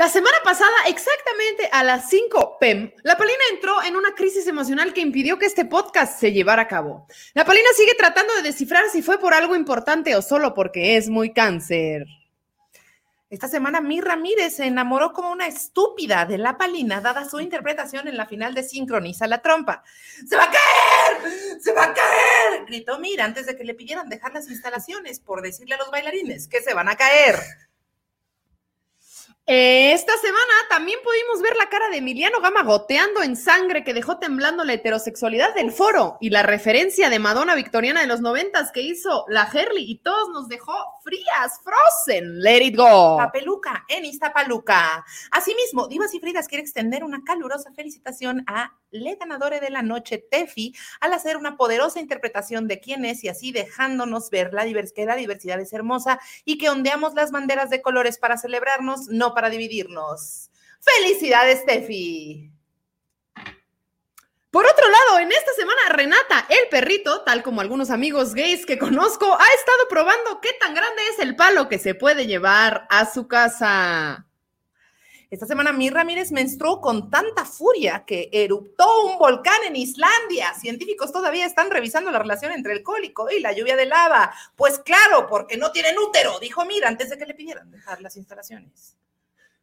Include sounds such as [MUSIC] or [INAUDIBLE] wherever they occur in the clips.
La semana pasada, exactamente a las 5 pm, la Palina entró en una crisis emocional que impidió que este podcast se llevara a cabo. La Palina sigue tratando de descifrar si fue por algo importante o solo porque es muy cáncer. Esta semana Mi Ramírez se enamoró como una estúpida de la Palina, dada su interpretación en la final de Sincroniza la Trompa. ¡Se va a caer! ¡Se va a caer! Gritó Mira antes de que le pidieran dejar las instalaciones por decirle a los bailarines que se van a caer. Esta semana también pudimos ver la cara de Emiliano Gama goteando en sangre que dejó temblando la heterosexualidad del foro y la referencia de Madonna victoriana de los noventas que hizo la Herley y todos nos dejó frías, frozen, let it go. Papeluca en Iztapaluca. Asimismo, Divas y Fridas quiere extender una calurosa felicitación a Le Ganadore de la Noche, Tefi, al hacer una poderosa interpretación de quién es y así dejándonos ver la que la diversidad es hermosa y que ondeamos las banderas de colores para celebrarnos, no para dividirnos. ¡Felicidades, Steffi! Por otro lado, en esta semana, Renata, el perrito, tal como algunos amigos gays que conozco, ha estado probando qué tan grande es el palo que se puede llevar a su casa. Esta semana mi Ramírez menstruó con tanta furia que eruptó un volcán en Islandia. Científicos todavía están revisando la relación entre el cólico y la lluvia de lava. Pues claro, porque no tienen útero, dijo Mira antes de que le pidieran dejar las instalaciones.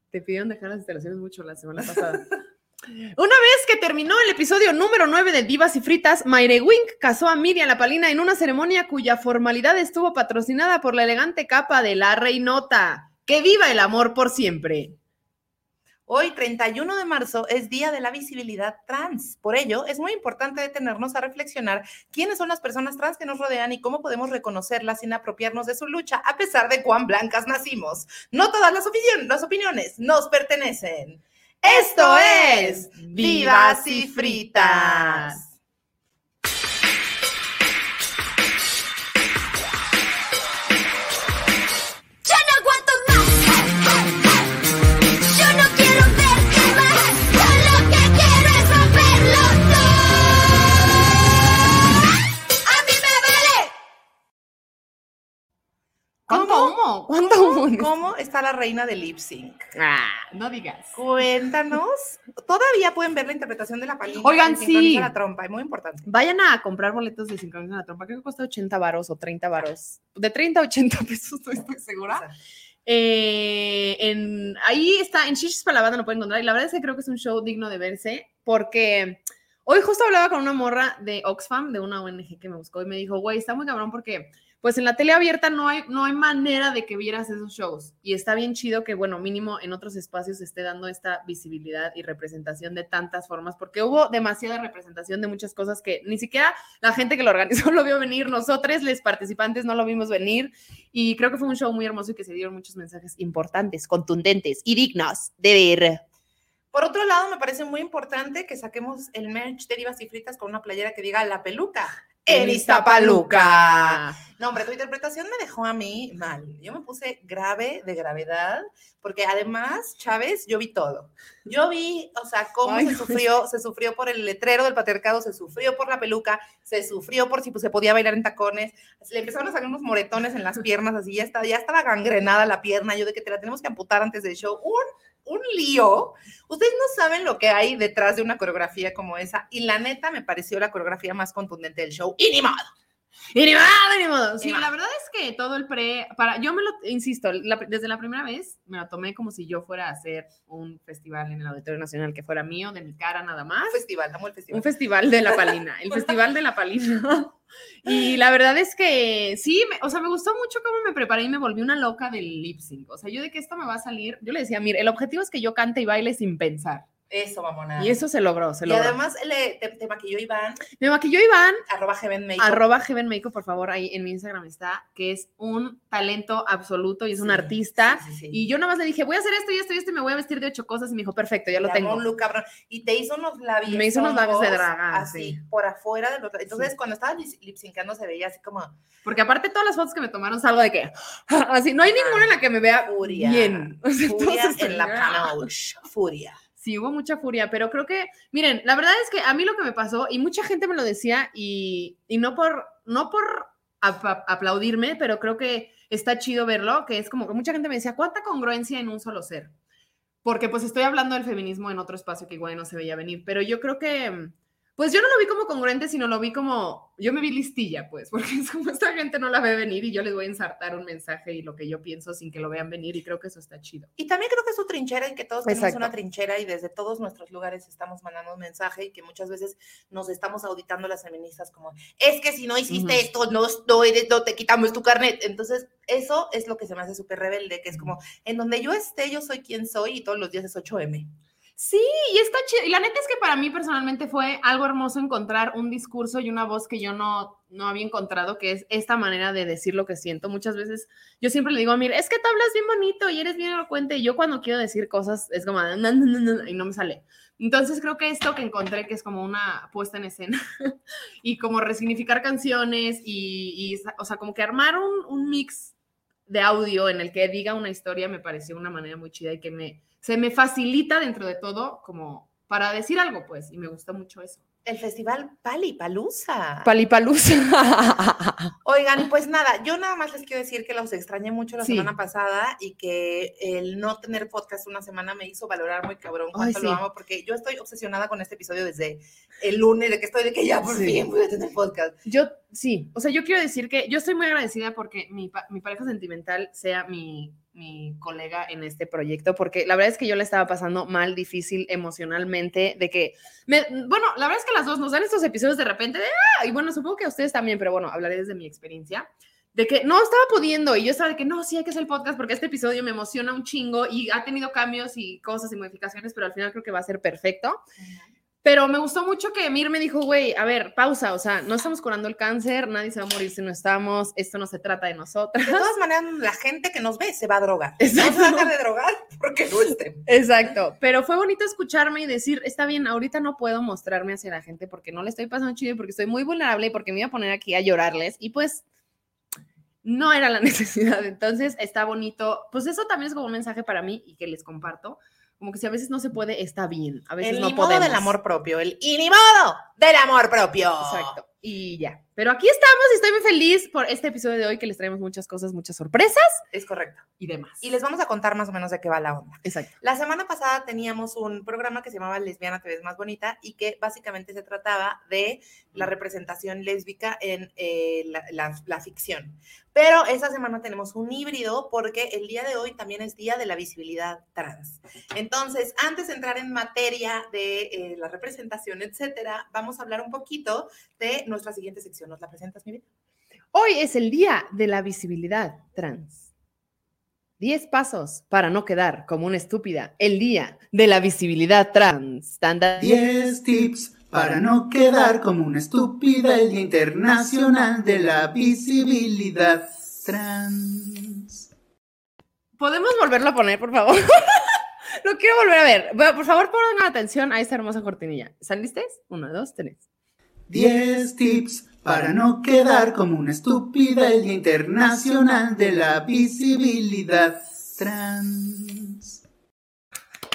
Te pidieron dejar las instalaciones mucho la semana pasada. [LAUGHS] Una vez que terminó el episodio número 9 de Divas y Fritas, Mayre Wink casó a Miriam La Palina en una ceremonia cuya formalidad estuvo patrocinada por la elegante capa de la reinota. ¡Que viva el amor por siempre! Hoy, 31 de marzo, es Día de la Visibilidad Trans. Por ello, es muy importante detenernos a reflexionar quiénes son las personas trans que nos rodean y cómo podemos reconocerlas sin apropiarnos de su lucha, a pesar de cuán blancas nacimos. No todas las, las opiniones nos pertenecen. Esto es Vivas y Fritas. ¿Cómo está la reina de lip sync? Ah, no digas. Cuéntanos. Todavía pueden ver la interpretación de la palina. Oigan, sí. la trompa, es muy importante. Vayan a comprar boletos de sincroniza la trompa. Creo que cuesta 80 varos o 30 varos. De 30 a 80 [LAUGHS] pesos, estoy segura. Eh, en, ahí está, en Shishis para la banda lo pueden encontrar. Y la verdad es que creo que es un show digno de verse porque hoy justo hablaba con una morra de Oxfam, de una ONG que me buscó y me dijo, güey, está muy cabrón porque pues en la tele abierta no hay, no hay manera de que vieras esos shows. Y está bien chido que, bueno, mínimo en otros espacios esté dando esta visibilidad y representación de tantas formas, porque hubo demasiada representación de muchas cosas que ni siquiera la gente que lo organizó [LAUGHS] lo vio venir, nosotros, los participantes, no lo vimos venir. Y creo que fue un show muy hermoso y que se dieron muchos mensajes importantes, contundentes y dignos de ver. Por otro lado, me parece muy importante que saquemos el merch de Divas y Fritas con una playera que diga la peluca en Iztapaluca. No, hombre, tu interpretación me dejó a mí mal. Yo me puse grave de gravedad, porque además, Chávez, yo vi todo. Yo vi, o sea, cómo se sufrió, se sufrió por el letrero del patriarcado, se sufrió por la peluca, se sufrió por si pues, se podía bailar en tacones, le empezaron a salir unos moretones en las piernas, así ya estaba, ya estaba gangrenada la pierna, yo de que te la tenemos que amputar antes del show. Un un lío. Ustedes no saben lo que hay detrás de una coreografía como esa. Y la neta me pareció la coreografía más contundente del show. Y ni modo. Y ni modo, ni modo. Sí, la verdad es que todo el pre, para, yo me lo, insisto, desde la primera vez me lo tomé como si yo fuera a hacer un festival en el Auditorio Nacional que fuera mío, de mi cara nada más. Un festival, amo el festival. Un festival de la palina, el [LAUGHS] festival de la palina. Y la verdad es que sí, o sea, me gustó mucho cómo me preparé y me volví una loca del lip sync. O sea, yo de que esto me va a salir, yo le decía, mire, el objetivo es que yo cante y baile sin pensar. Eso, mamona. Y eso se logró, se logró. Y además le, te, maquilló Iván. Me maquilló Iván. Arroba Heaven Makeup. Arroba Heaven Makeup, por favor, ahí en mi Instagram está, que es un talento absoluto y es un artista. y yo nada más le dije, voy a hacer esto y esto y esto y me voy a vestir de ocho cosas. Y me dijo, perfecto, ya lo tengo. Un look cabrón. Y te hizo unos labios. Me hizo unos labios de dragón. Así, por afuera de Entonces, cuando estaba lip syncando se veía así como. Porque aparte, todas las fotos que me tomaron salgo de que. [LAUGHS] Así, no hay ninguna en la que me vea furia. bien. [LAUGHS] furia en la Furia hubo mucha furia, pero creo que, miren, la verdad es que a mí lo que me pasó, y mucha gente me lo decía, y, no por, no por aplaudirme, pero creo que está chido verlo, que es como que mucha gente me decía, ¿cuánta congruencia en un solo ser? porque pues estoy hablando del feminismo en otro espacio que igual no se veía venir, pero yo creo que pues yo no lo vi como congruente, sino lo vi como, yo me vi listilla, pues, [LAUGHS] porque es como esta gente no la ve venir y yo les voy a ensartar un mensaje y lo que yo pienso sin que lo vean venir y creo que eso está chido. Y también creo que es su trinchera y que todos tenemos una trinchera y desde todos nuestros lugares estamos mandando un mensaje y que muchas veces nos estamos auditando las feministas como, es que si no hiciste esto, no, no, no te quitamos tu carnet. Entonces, eso es lo que se me hace súper rebelde, que es como, en donde yo esté, yo soy quien soy y todos los días es 8M. Sí, y está chido. Y la neta es que para mí personalmente fue algo hermoso encontrar un discurso y una voz que yo no, no había encontrado, que es esta manera de decir lo que siento. Muchas veces yo siempre le digo a Mir, es que te hablas bien bonito y eres bien elocuente. Y yo cuando quiero decir cosas es como, no, no, no, y no me sale. Entonces creo que esto que encontré, que es como una puesta en escena [LAUGHS] y como resignificar canciones y, y, o sea, como que armar un, un mix de audio en el que diga una historia me pareció una manera muy chida y que me se me facilita dentro de todo como para decir algo, pues, y me gusta mucho eso. El festival Palipalusa. Palipalusa. [LAUGHS] Oigan, pues nada, yo nada más les quiero decir que los extrañé mucho la semana pasada y que el no tener podcast una semana me hizo valorar muy cabrón cuánto lo amo, porque yo estoy obsesionada con este episodio desde el lunes, de que estoy de que ya por fin voy a tener podcast. Yo, sí, o sea, yo quiero decir que yo estoy muy agradecida porque mi, mi pareja sentimental sea mi mi colega en este proyecto, porque la verdad es que yo le estaba pasando mal, difícil emocionalmente, de que, me, bueno, la verdad es que las dos nos dan estos episodios de repente de, ah, y bueno, supongo que a ustedes también, pero bueno, hablaré desde mi experiencia, de que no estaba pudiendo y yo estaba de que no, sí hay que hacer el podcast porque este episodio me emociona un chingo y ha tenido cambios y cosas y modificaciones, pero al final creo que va a ser perfecto. Pero me gustó mucho que Mir me dijo, güey, a ver, pausa, o sea, no estamos curando el cáncer, nadie se va a morir si no estamos, esto no se trata de nosotros. De todas maneras, la gente que nos ve se va a drogar. Exacto. [LAUGHS] No se de drogar porque no estén. Exacto, pero fue bonito escucharme y decir, está bien, ahorita no puedo mostrarme hacia la gente porque no le estoy pasando chido, porque estoy muy vulnerable y porque me iba a poner aquí a llorarles y pues no era la [LAUGHS] necesidad. Entonces, está bonito. Pues eso también es como un mensaje para mí y que les comparto como que si a veces no se puede, está bien. A veces el no podemos. del amor propio, el y modo del amor propio. Exacto. Y ya. Pero aquí estamos y estoy muy feliz por este episodio de hoy que les traemos muchas cosas, muchas sorpresas. Es correcto. Y demás. Y les vamos a contar más o menos de qué va la onda. Exacto. La semana pasada teníamos un programa que se llamaba Lesbiana Te ves más bonita y que básicamente se trataba de la representación lésbica en eh, la, ficción. Pero esta semana tenemos un híbrido porque el día de hoy también es Día de la Visibilidad Trans. Entonces, antes de entrar en materia de eh, la representación, etcétera, vamos a hablar un poquito de nuestra siguiente sección. ¿Nos la presentas, mi vida? Hoy es el Día de la Visibilidad Trans. Diez pasos para no quedar como una estúpida. El Día de la Visibilidad Trans. Diez tips para no quedar como una estúpida. El Día Internacional de la Visibilidad Trans. ¿Podemos volverlo a poner, por favor? [LAUGHS] Lo quiero volver a ver. por favor, pongan atención a esta hermosa cortinilla. ¿Están listos? Uno, dos, tres. 10 tips para no quedar como una estúpida el Día Internacional de la Visibilidad Trans.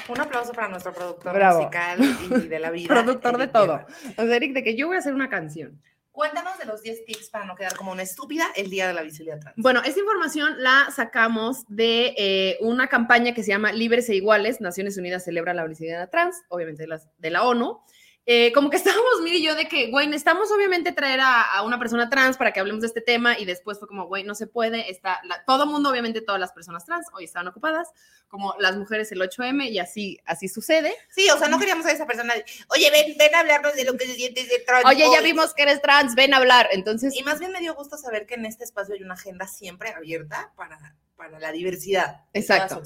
Un aplauso para nuestro productor musical y de la [LAUGHS] vida. Productor de todo. O sea, Eric, de que yo voy a hacer una canción. Cuéntanos de los 10 tips para no quedar como una estúpida el día de la visibilidad trans. Bueno, esta información la sacamos de eh, una campaña que se llama Libres e Iguales. Naciones Unidas celebra la visibilidad trans, obviamente de, las, de la ONU. Eh, como que [LAUGHS] estábamos, mire y yo, de que, güey, necesitamos obviamente traer a, una persona trans para que hablemos de este tema y después fue como, güey, no se puede, está, todo mundo, obviamente todas las personas trans hoy estaban ocupadas, como las mujeres el 8M y así, así sucede. Sí, o sea, no queríamos a esa persona, oye, ven, ven a hablarnos de lo que se siente ser trans. Oye, ya vimos que eres trans, ven a hablar, entonces. Y más bien me dio gusto saber que en este espacio hay una agenda siempre abierta para para la diversidad. Exacto.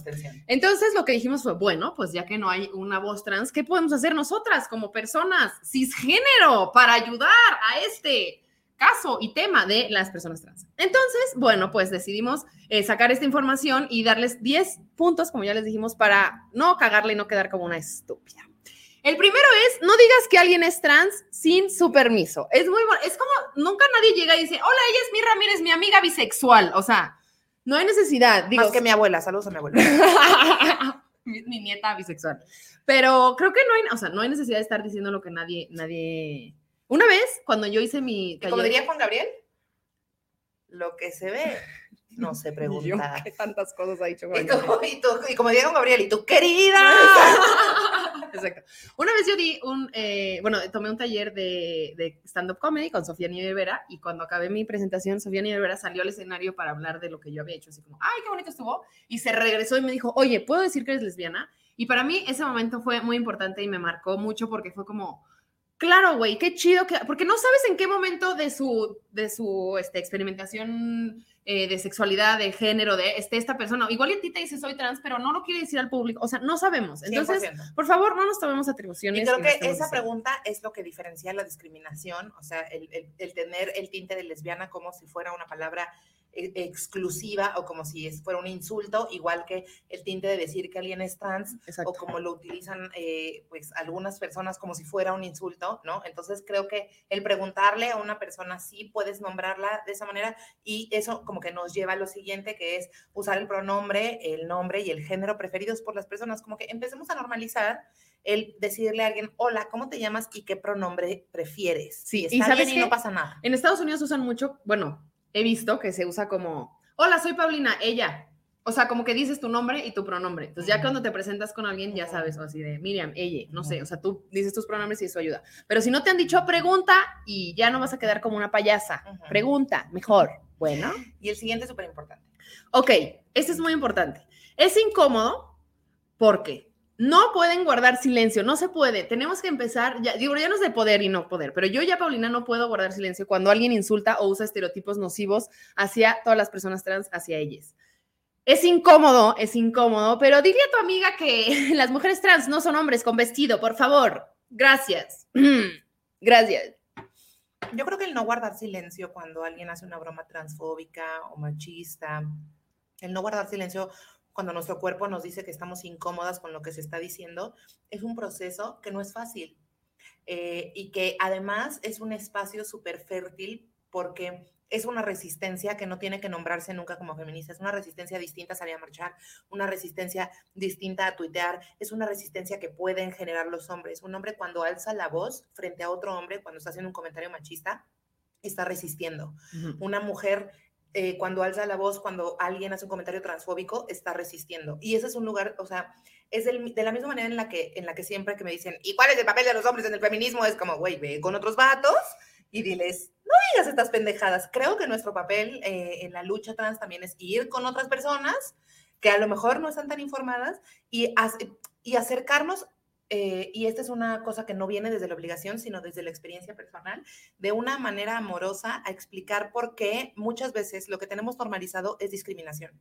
Entonces lo que dijimos fue, bueno, pues ya que no hay una voz trans, ¿qué podemos hacer nosotras como personas cisgénero para ayudar a este caso y tema de las personas trans? Entonces, bueno, pues decidimos eh, sacar esta información y darles 10 puntos, como ya les dijimos, para no cagarle y no quedar como una estúpida. El primero es, no digas que alguien es trans sin su permiso. Es muy bueno, es como, nunca nadie llega y dice, hola, ella es mi Ramírez, mi amiga bisexual. O sea, no hay necesidad. Digo, Más que mi abuela, saludos a mi abuela. [LAUGHS] mi, nieta bisexual. Pero creo que no hay, o sea, no hay necesidad de estar diciendo lo que nadie, nadie. Una vez, cuando yo hice mi. Taller, ¿Cómo diría Juan Gabriel? Lo que se ve [LAUGHS] no se pregunta. ¿Qué tantas cosas ha dicho y, tú, y, tú, y, como dijeron Gabriel, y tú, querida. Exacto. Una vez yo di un, eh, bueno, tomé un taller de, de stand-up comedy con Sofía Nievera y cuando acabé mi presentación, Sofía Nievera salió al escenario para hablar de lo que yo había hecho, así como, ay, qué bonito estuvo. Y se regresó y me dijo, oye, ¿puedo decir que eres lesbiana? Y para mí ese momento fue muy importante y me marcó mucho porque fue como, claro, güey, qué chido, que, porque no sabes en qué momento de su, de su este, experimentación eh, de sexualidad, de género, de este, esta persona. Igual a ti te dice soy trans, pero no lo quiere decir al público. O sea, no sabemos. Entonces, por favor, no nos tomemos atribuciones. Y creo que esa pregunta es lo que diferencia la discriminación, o sea, el, el, tener el tinte de lesbiana como si fuera una palabra exclusiva o como si fuera un insulto, igual que el tinte de decir que alguien es trans o como lo utilizan eh, pues algunas personas como si fuera un insulto, ¿no? Entonces creo que el preguntarle a una persona si puedes nombrarla de esa manera y eso como que nos lleva a lo siguiente que es usar el pronombre, el nombre y el género preferidos por las personas, como que empecemos a normalizar el decirle a alguien, hola, ¿cómo te llamas y qué pronombre prefieres? Sí, y sabes que no pasa nada. En Estados Unidos usan mucho, bueno, he visto que se usa como, hola, soy Paulina, ella. O sea, como que dices tu nombre y tu pronombre. Entonces, ya cuando te presentas con alguien, ya sabes, o así de Miriam, ella, no sé, o sea, tú dices tus pronombres y eso ayuda. Pero si no te han dicho, pregunta y ya no vas a quedar como una payasa. Pregunta, mejor. Bueno. Y el siguiente es súper importante. Ok, este es muy importante. Es incómodo porque no pueden guardar silencio, no se puede. Tenemos que empezar, ya, digo, ya no es de poder y no poder, pero yo ya, Paulina, no puedo guardar silencio cuando alguien insulta o usa estereotipos nocivos hacia todas las personas trans, hacia ellas. Es incómodo, es incómodo, pero dile a tu amiga que [LAUGHS] las mujeres trans no son hombres con vestido, por favor. Gracias. [CLEARS THROAT] Gracias. Yo creo que el no guardar silencio cuando alguien hace una broma transfóbica o machista, el no guardar silencio cuando nuestro cuerpo nos dice que estamos incómodas con lo que se está diciendo, es un proceso que no es fácil eh, y que además es un espacio súper fértil porque es una resistencia que no tiene que nombrarse nunca como feminista, es una resistencia distinta a salir a marchar, una resistencia distinta a tuitear, es una resistencia que pueden generar los hombres. Un hombre cuando alza la voz frente a otro hombre, cuando está haciendo un comentario machista, está resistiendo. Una mujer eh, cuando alza la voz, cuando alguien hace un comentario transfóbico, está resistiendo. Y ese es un lugar, o sea, es de la misma manera en la, que, en la que siempre que me dicen, ¿y cuál es el papel de los hombres en el feminismo? Es como, güey, ve con otros vatos y diles, no digas estas pendejadas. Creo que nuestro papel eh, en la lucha trans también es ir con otras personas que a lo mejor no están tan informadas y, y acercarnos eh, y esta es una cosa que no viene desde la obligación, sino desde la experiencia personal, de una manera amorosa a explicar por qué muchas veces lo que tenemos normalizado es discriminación.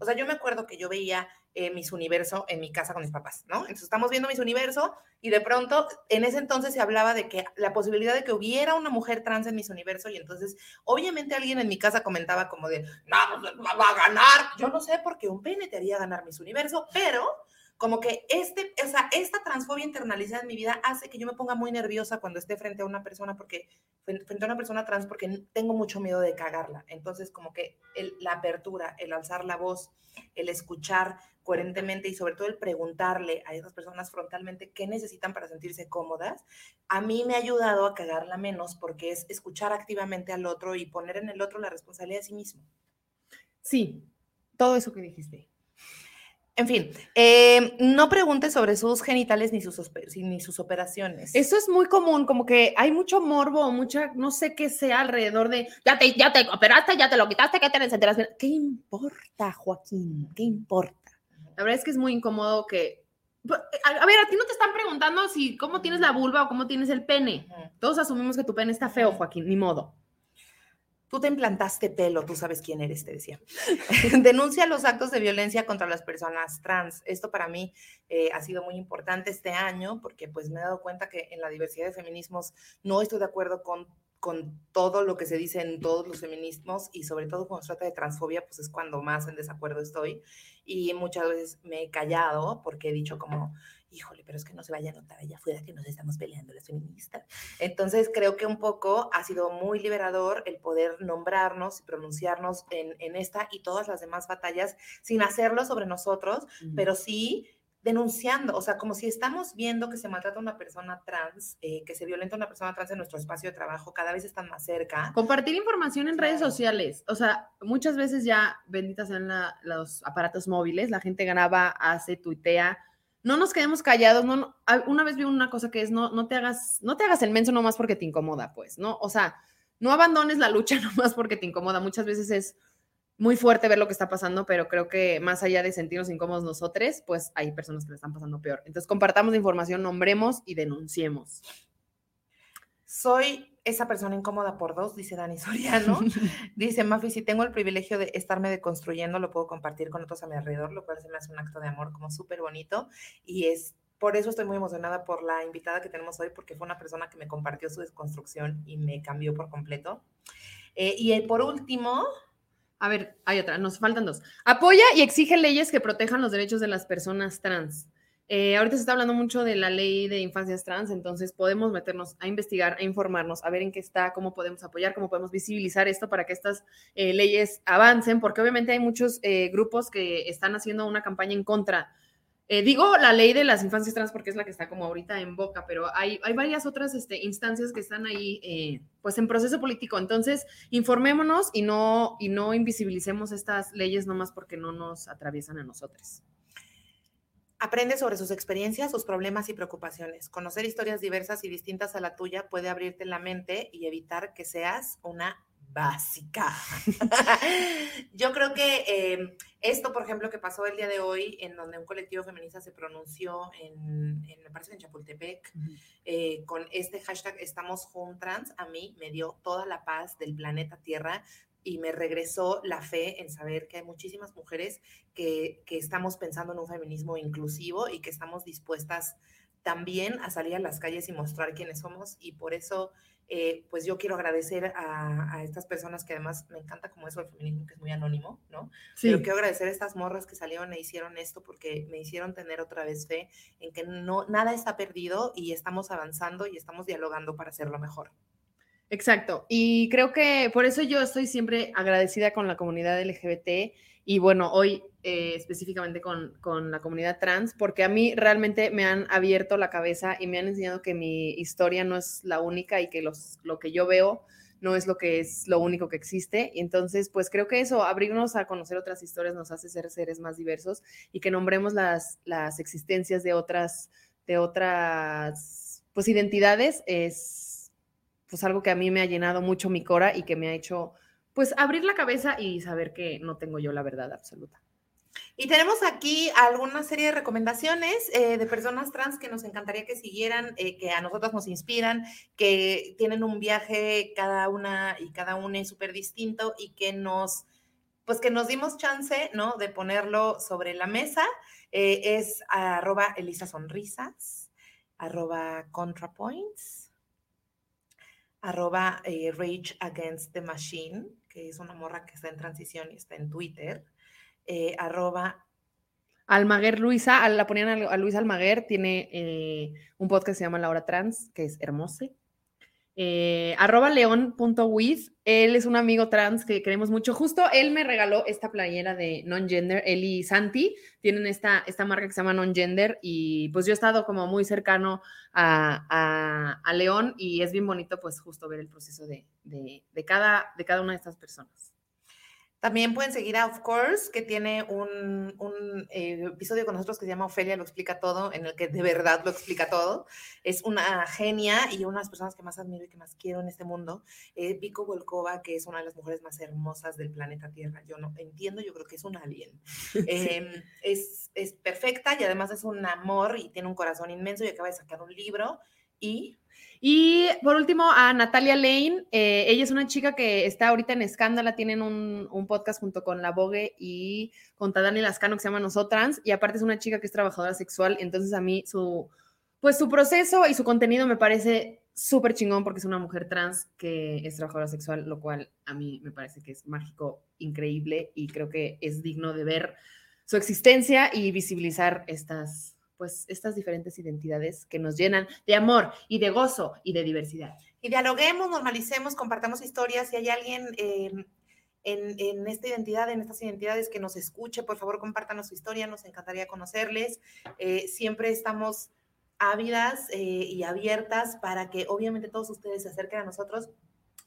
O sea, yo me acuerdo que yo veía eh, Miss Universo en mi casa con mis papás, ¿no? Entonces estamos viendo Miss Universo y de pronto en ese entonces se hablaba de que la posibilidad de que hubiera una mujer trans en Miss Universo y entonces obviamente alguien en mi casa comentaba como de, no, pues, va a ganar. Yo no sé por qué un pene te haría ganar Miss Universo, pero como que este, o sea, esta transfobia internalizada en mi vida hace que yo me ponga muy nerviosa cuando esté frente a una persona, porque frente a una persona trans, porque tengo mucho miedo de cagarla. Entonces, como que la apertura, el alzar la voz, el escuchar coherentemente y sobre todo el preguntarle a esas personas frontalmente qué necesitan para sentirse cómodas, a mí me ha ayudado a cagarla menos porque es escuchar activamente al otro y poner en el otro la responsabilidad de sí mismo. Sí, todo eso que dijiste. En fin, eh, no pregunte sobre sus genitales ni sus, ni sus operaciones. Eso es muy común, como que hay mucho morbo, mucha, no sé qué sea alrededor de, ya te, ya te operaste, ya te lo quitaste, ¿qué te enteras? ¿Qué importa, Joaquín? ¿Qué importa? La verdad es que es muy incómodo que... Pues, a, ver, a ti no te están preguntando si cómo tienes la vulva o cómo tienes el pene. Todos asumimos que tu pene está feo, Joaquín, ni modo. Tú te implantaste pelo, tú sabes quién eres, te decía. [LAUGHS] Denuncia los actos de violencia contra las personas trans. Esto para mí eh, ha sido muy importante este año porque pues me he dado cuenta que en la diversidad de feminismos no estoy de acuerdo con, con todo lo que se dice en todos los feminismos y sobre todo cuando se trata de transfobia, pues es cuando más en desacuerdo estoy. Y muchas veces me he callado porque he dicho como híjole, pero es que no se vaya a notar allá afuera que nos estamos peleando las feministas. Entonces creo que un poco ha sido muy liberador el poder nombrarnos y pronunciarnos en, esta y todas las demás batallas sin hacerlo sobre nosotros, pero sí denunciando, o sea, como si estamos viendo que se maltrata a una persona trans, eh, que se violenta a una persona trans en nuestro espacio de trabajo, cada vez están más cerca. Compartir información en redes sociales, o sea, muchas veces ya, benditas sean los aparatos móviles, la gente graba, hace, tuitea, no nos quedemos callados, no, una vez vi una cosa que es, no, no te hagas, no te hagas el menso nomás porque te incomoda, pues, ¿no? O sea, no abandones la lucha [LAUGHS] nomás porque te incomoda, muchas veces es muy fuerte ver lo que está pasando, pero creo que más allá de sentirnos incómodos nosotros, pues hay personas que le están pasando peor. Entonces, compartamos la información, nombremos y denunciemos. Soy esa persona incómoda por dos, dice Dani [LAUGHS] Soriano. dice Mafi, si tengo el privilegio de estarme deconstruyendo, lo puedo compartir con otros a mi alrededor, lo cual se me hace un acto de amor como súper bonito. Y es por eso estoy muy emocionada por la invitada que tenemos hoy, porque fue una persona que me compartió su desconstrucción y me cambió por completo. Eh, y por último, a ver, hay otra, nos faltan dos. Apoya y exige leyes que protejan los derechos de las personas trans. Eh, ahorita se está hablando mucho de la ley de infancias trans, entonces podemos meternos a investigar, a informarnos, a ver en qué está, cómo podemos apoyar, cómo podemos visibilizar esto para que estas eh, leyes avancen, porque obviamente hay muchos eh, grupos que están haciendo una campaña en contra digo la ley de las infancias trans porque es la que está como ahorita en boca, pero hay, hay varias otras este, instancias que están ahí pues en proceso político. Entonces, informémonos y no, y no invisibilicemos estas leyes nomás porque no nos atraviesan a nosotros. Aprende sobre sus experiencias, sus problemas y preocupaciones. Conocer historias diversas y distintas a la tuya puede abrirte la mente y evitar que seas una básica. [LAUGHS] Yo creo que em, esto, por ejemplo, que pasó el día de hoy, en donde un colectivo feminista se pronunció en, me parece en Chapultepec, eh, con este hashtag Estamos Juntrans, a mí me dio toda la paz del planeta Tierra y me regresó la fe en saber que hay muchísimas mujeres que, que estamos pensando en un feminismo inclusivo y que estamos dispuestas también a salir a las calles y mostrar quiénes somos y por eso eh, pues yo quiero agradecer a, estas personas que además me encanta como eso el feminismo que es muy anónimo, ¿no? Sí. Pero quiero agradecer a estas morras que salieron e hicieron esto porque me hicieron tener otra vez fe en que no nada está perdido y estamos avanzando y estamos dialogando para hacerlo mejor. Exacto. Y creo que por eso yo estoy siempre agradecida con la comunidad LGBT y bueno, hoy eh, específicamente con, con, la comunidad trans, porque a mí realmente me han abierto la cabeza y me han enseñado que mi historia no es la única y que los, lo que yo veo no es lo que es lo único que existe. Y entonces, pues creo que eso, abrirnos a conocer otras historias nos hace ser seres más diversos y que nombremos las, las existencias de otras, de otras, pues identidades es pues algo que a mí me ha llenado mucho mi cora y que me ha hecho pues abrir la cabeza y saber que no tengo yo la verdad absoluta. Y tenemos aquí alguna serie de recomendaciones eh, de personas trans que nos encantaría que siguieran, eh, que a nosotros nos inspiran, que tienen un viaje cada una y cada una es súper distinto y que nos, pues que nos dimos chance, ¿no? De ponerlo sobre la mesa. Eh, es arroba Elisa Sonrisas, arroba ContraPoints, arroba Rage Against the Machine, que es una morra que está en transición y está en Twitter, eh, arroba. Almaguer Luisa, la ponían a, Luisa Almaguer, tiene eh, un podcast que se llama La Hora Trans, que es hermoso. Eh, arroba león.with, él es un amigo trans que queremos mucho. Justo él me regaló esta playera de non-gender, él y Santi tienen esta, esta marca que se llama non-gender y pues yo he estado como muy cercano a, León y es bien bonito pues justo ver el proceso de, de, cada, de cada una de estas personas. También pueden seguir a Of Course, que tiene un, eh, episodio con nosotros que se llama Ofelia lo explica todo, en el que de verdad lo explica todo. Es una genia y una de las personas que más admiro y que más quiero en este mundo. Eh, Vico Volkova, que es una de las mujeres más hermosas del planeta Tierra. Yo no entiendo, yo creo que es un alien. [LAUGHS] Em, es, es perfecta y además es un amor y tiene un corazón inmenso y acaba de sacar un libro. Y y por último, a Natalia Lane. Eh, ella es una chica que está ahorita en Escándala, tienen un, podcast junto con La Vogue y con Tadani Lascano que se llama Nosotrans. Y aparte es una chica que es trabajadora sexual. Entonces a mí su, pues su proceso y su contenido me parece súper chingón porque es una mujer trans que es trabajadora sexual, lo cual a mí me parece que es mágico, increíble y creo que es digno de ver su existencia y visibilizar estas pues estas diferentes identidades que nos llenan de amor y de gozo y de diversidad. Y dialoguemos, normalicemos, compartamos historias. Si hay alguien em, en, esta identidad, en estas identidades, que nos escuche, por favor, compártanos su historia, nos encantaría conocerles. Eh, siempre estamos ávidas eh, y abiertas para que obviamente todos ustedes se acerquen a nosotros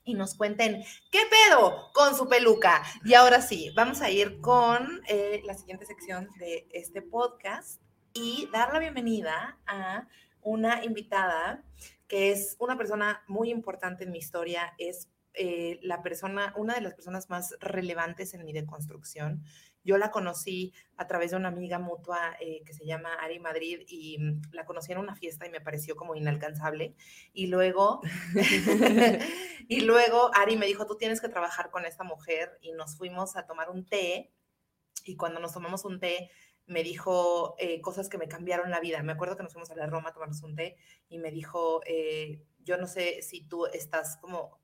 y nos cuenten qué pedo con su peluca. Y ahora sí, vamos a ir con eh, la siguiente sección de este podcast y dar la bienvenida a una invitada que es una persona muy importante en mi historia, es eh, la persona, una de las personas más relevantes en mi deconstrucción. Yo la conocí a través de una amiga mutua eh, que se llama Ari Madrid y mm, la conocí en una fiesta y me pareció como inalcanzable. Y luego, [LAUGHS] y luego Ari me dijo, tú tienes que trabajar con esta mujer y nos fuimos a tomar un té. Y cuando nos tomamos un té, me dijo eh, cosas que me cambiaron la vida. Me acuerdo que nos fuimos a la Roma a tomarnos un té y me dijo, yo no sé si tú estás como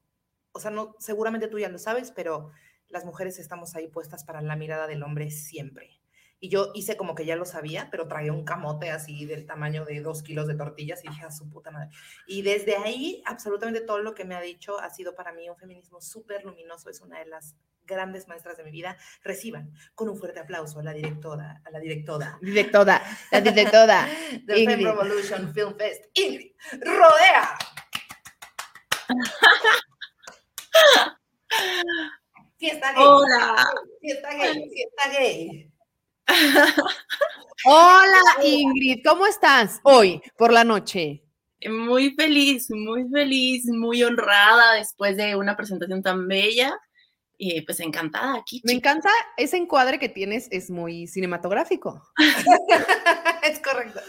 o sea, no, seguramente tú ya lo sabes, pero las mujeres estamos ahí puestas para la mirada del hombre siempre. Y yo hice como que ya lo sabía, pero traía un camote así del tamaño de dos kilos de tortillas y dije a su puta madre. Y desde ahí, absolutamente todo lo que me ha dicho ha sido para mí un feminismo súper luminoso. Es una de las grandes maestras de mi vida. Reciban con un fuerte aplauso a la directora, a la directora. Directora, la directora. [LAUGHS] del Femme Revolution Film Fest, Ingrid Rodea. [LAUGHS] Fiesta gay. Hola. Fiesta gay, fiesta gay. [LAUGHS] Hola Ingrid, ¿cómo estás hoy por la noche? Muy feliz, muy feliz, muy honrada después de una presentación tan bella y pues encantada aquí. Me encanta ese encuadre que tienes, es muy cinematográfico. [LAUGHS] es correcto.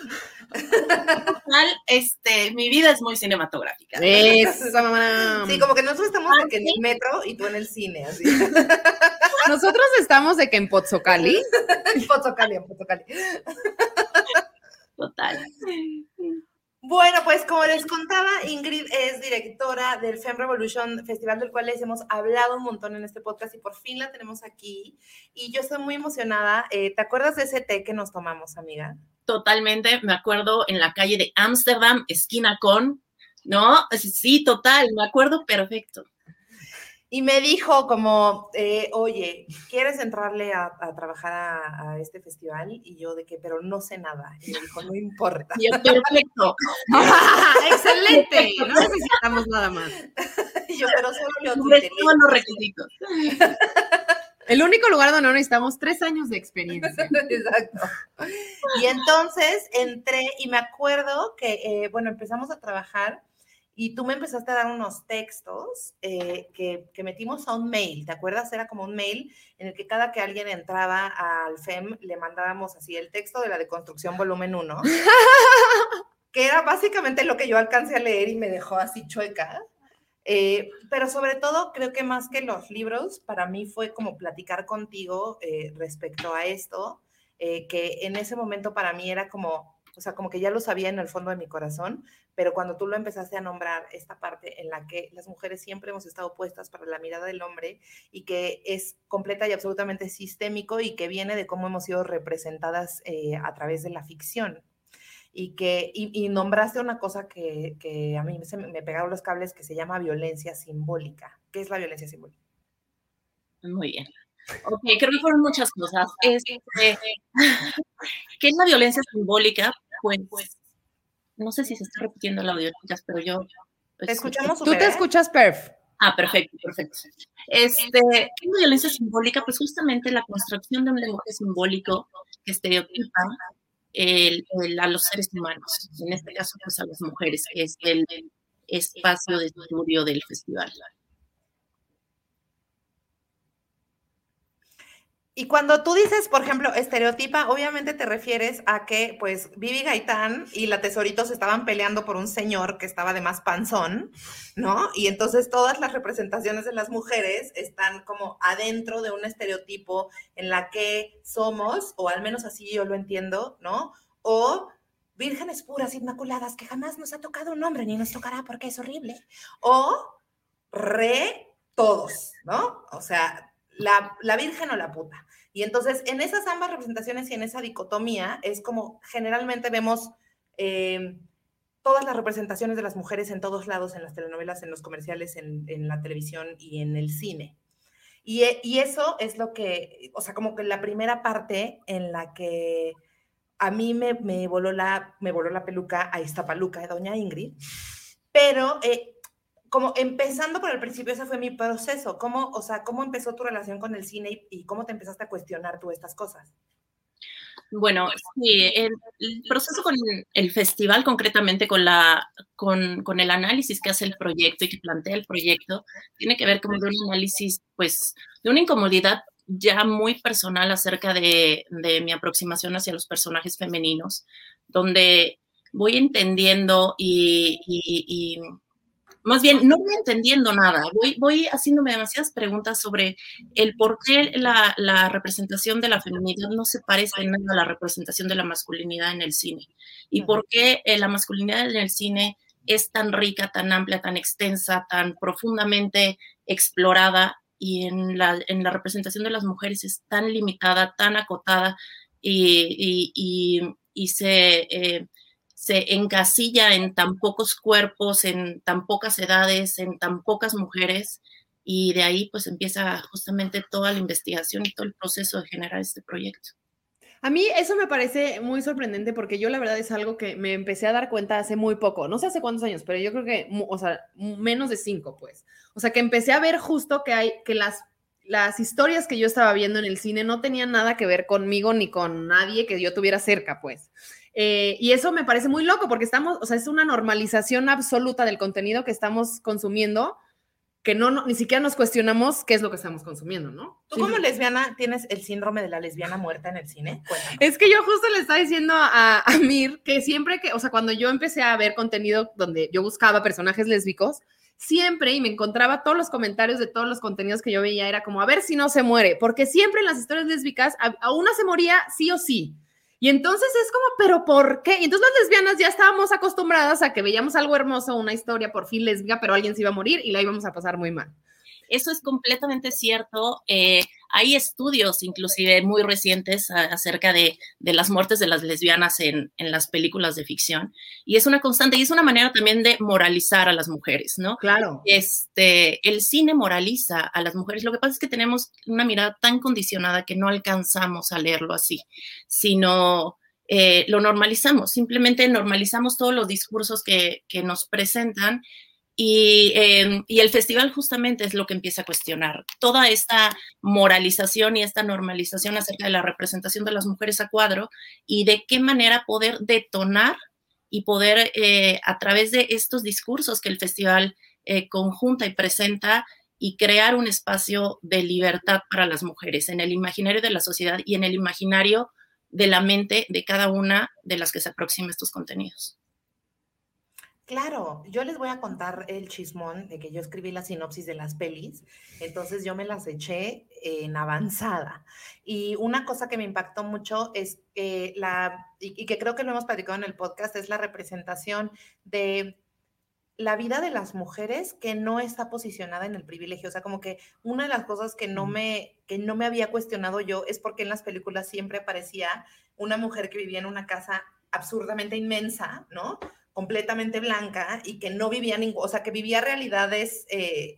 este, mi vida es muy cinematográfica. Sí, como que nosotros estamos ah, en el metro y tú en el cine, así. Nosotros estamos de que en Pozzocali. [LAUGHS] en Pozzocali, en Pozzocali. [LAUGHS] Total. Bueno, pues como les contaba, Ingrid es directora del Femme Revolution Festival, del cual les hemos hablado un montón en este podcast y por fin la tenemos aquí. Y yo estoy muy emocionada. Eh, ¿Te acuerdas de ese té que nos tomamos, amiga? Totalmente, me acuerdo en la calle de Ámsterdam, esquina con, ¿no? Sí, total, me acuerdo perfecto y me dijo como, eh, oye, ¿quieres entrarle a, trabajar a, este festival? Y yo de que, pero no sé nada. Y me dijo, no importa. Y perfecto. [LAUGHS] Excelente. No necesitamos nada más. y yo, pero solo leo Todos los requisitos. [LAUGHS] El único lugar donde no necesitamos tres años de experiencia. [LAUGHS] Exacto. Y entonces entré y me acuerdo que, eh, bueno, empezamos a trabajar y tú me empezaste a dar unos textos eh, que, que, metimos a un mail, ¿te acuerdas? Era como un mail en el que cada que alguien entraba al FEM le mandábamos así el texto de la deconstrucción volumen 1, [LAUGHS] que era básicamente lo que yo alcancé a leer y me dejó así chueca. Eh, pero sobre todo, creo que más que los libros, para mí fue como platicar contigo eh, respecto a esto, que en ese momento para mí era como o sea, como que ya lo sabía en el fondo de mi corazón, pero cuando tú lo empezaste a nombrar, esta parte en la que las mujeres siempre hemos estado puestas para la mirada del hombre y que es completa y absolutamente sistémico y que viene de cómo hemos sido representadas eh, a través de la ficción. Y que y, nombraste una cosa que, que a mí se me pegaron los cables que se llama violencia simbólica. ¿Qué es la violencia simbólica? Muy bien. Ok, creo que fueron muchas cosas. Este, ¿Qué es la violencia simbólica? Pues, no sé si se está repitiendo la audio, pero yo... Te escuchamos Tú te escuchas perf. Ah, perfecto, perfecto. Este, ¿qué es la violencia simbólica? Pues justamente la construcción de un lenguaje simbólico que estereotipa a los seres humanos, en este caso pues a las mujeres, que es el espacio de estudio del festival. Y cuando tú dices, por ejemplo, estereotipa, obviamente te refieres a que, pues, Vivi Gaitán y la Tesorito se estaban peleando por un señor que estaba de más panzón, ¿no? Y entonces todas las representaciones de las mujeres están como adentro de un estereotipo en la que somos, o al menos así yo lo entiendo, ¿no? O vírgenes puras, inmaculadas, que jamás nos ha tocado un hombre ni nos tocará porque es horrible. O re todos, ¿no? O sea, la, la, virgen o la puta. Y entonces, en esas ambas representaciones y en esa dicotomía, es como generalmente vemos eh, todas las representaciones de las mujeres en todos lados, en las telenovelas, en los comerciales, en, en, la televisión y en el cine. Y, e, y, eso es lo que, o sea, como que la primera parte en la que a mí me, me, voló, la, me voló la peluca a esta paluca de doña Ingrid, pero eh, como empezando por el principio, ese fue mi proceso. ¿Cómo, o sea, cómo empezó tu relación con el cine y, cómo te empezaste a cuestionar tú estas cosas? Bueno, sí, el, proceso con el festival, concretamente con, la, con, con, el análisis que hace el proyecto y que plantea el proyecto, tiene que ver con un análisis, pues, de una incomodidad ya muy personal acerca de, de mi aproximación hacia los personajes femeninos, donde voy entendiendo y, y más bien, no voy entendiendo nada, voy, voy haciéndome demasiadas preguntas sobre el por qué la, la representación de la feminidad no se parece en nada a la representación de la masculinidad en el cine. Y por qué eh, la masculinidad en el cine es tan rica, tan amplia, tan extensa, tan profundamente explorada y en la, en la representación de las mujeres es tan limitada, tan acotada y, y, y, se... Eh, se encasilla en tan pocos cuerpos, en tan pocas edades, en tan pocas mujeres, y de ahí pues empieza justamente toda la investigación y todo el proceso de generar este proyecto. A mí eso me parece muy sorprendente porque yo la verdad es algo que me empecé a dar cuenta hace muy poco, no sé hace cuántos años, pero yo creo que, o sea, menos de cinco, pues. O sea, que empecé a ver justo que hay, que las, las historias que yo estaba viendo en el cine no tenían nada que ver conmigo ni con nadie que yo tuviera cerca, pues. Eh, y eso me parece muy loco porque estamos, o sea, es una normalización absoluta del contenido que estamos consumiendo que no, ni siquiera nos cuestionamos qué es lo que estamos consumiendo, ¿no? ¿Tú como lesbiana tienes el síndrome de la lesbiana muerta en el cine? Es que yo justo le estaba diciendo a, a, Mir que siempre que, o sea, cuando yo empecé a ver contenido donde yo buscaba personajes lésbicos, siempre y me encontraba todos los comentarios de todos los contenidos que yo veía, era como, a ver si no se muere, porque siempre en las historias lésbicas a, a una se moría sí o sí. Y entonces es como, ¿pero por qué? Y entonces las lesbianas ya estábamos acostumbradas a que veíamos algo hermoso, una historia por fin lesbiana, pero alguien se iba a morir y la íbamos a pasar muy mal. Eso es completamente cierto. Eh, hay estudios, inclusive muy recientes, acerca de, de, las muertes de las lesbianas en, en, las películas de ficción. Y es una constante y es una manera también de moralizar a las mujeres, ¿no? Claro. Este, el cine moraliza a las mujeres. Lo que pasa es que tenemos una mirada tan condicionada que no alcanzamos a leerlo así, sino eh, lo normalizamos. Simplemente normalizamos todos los discursos que, que nos presentan y, eh, y, el festival justamente es lo que empieza a cuestionar toda esta moralización y esta normalización acerca de la representación de las mujeres a cuadro y de qué manera poder detonar y poder eh, a través de estos discursos que el festival eh, conjunta y presenta y crear un espacio de libertad para las mujeres en el imaginario de la sociedad y en el imaginario de la mente de cada una de las que se aproxima estos contenidos. Claro, yo les voy a contar el chismón de que yo escribí la sinopsis de las pelis, entonces yo me las eché en avanzada. Y una cosa que me impactó mucho es que la, y, que creo que lo hemos platicado en el podcast, es la representación de la vida de las mujeres que no está posicionada en el privilegio. O sea, como que una de las cosas que no me, que no me había cuestionado yo es porque en las películas siempre aparecía una mujer que vivía en una casa absurdamente inmensa, ¿no? Completamente blanca y que no vivía ningún, o sea, que vivía realidades, eh,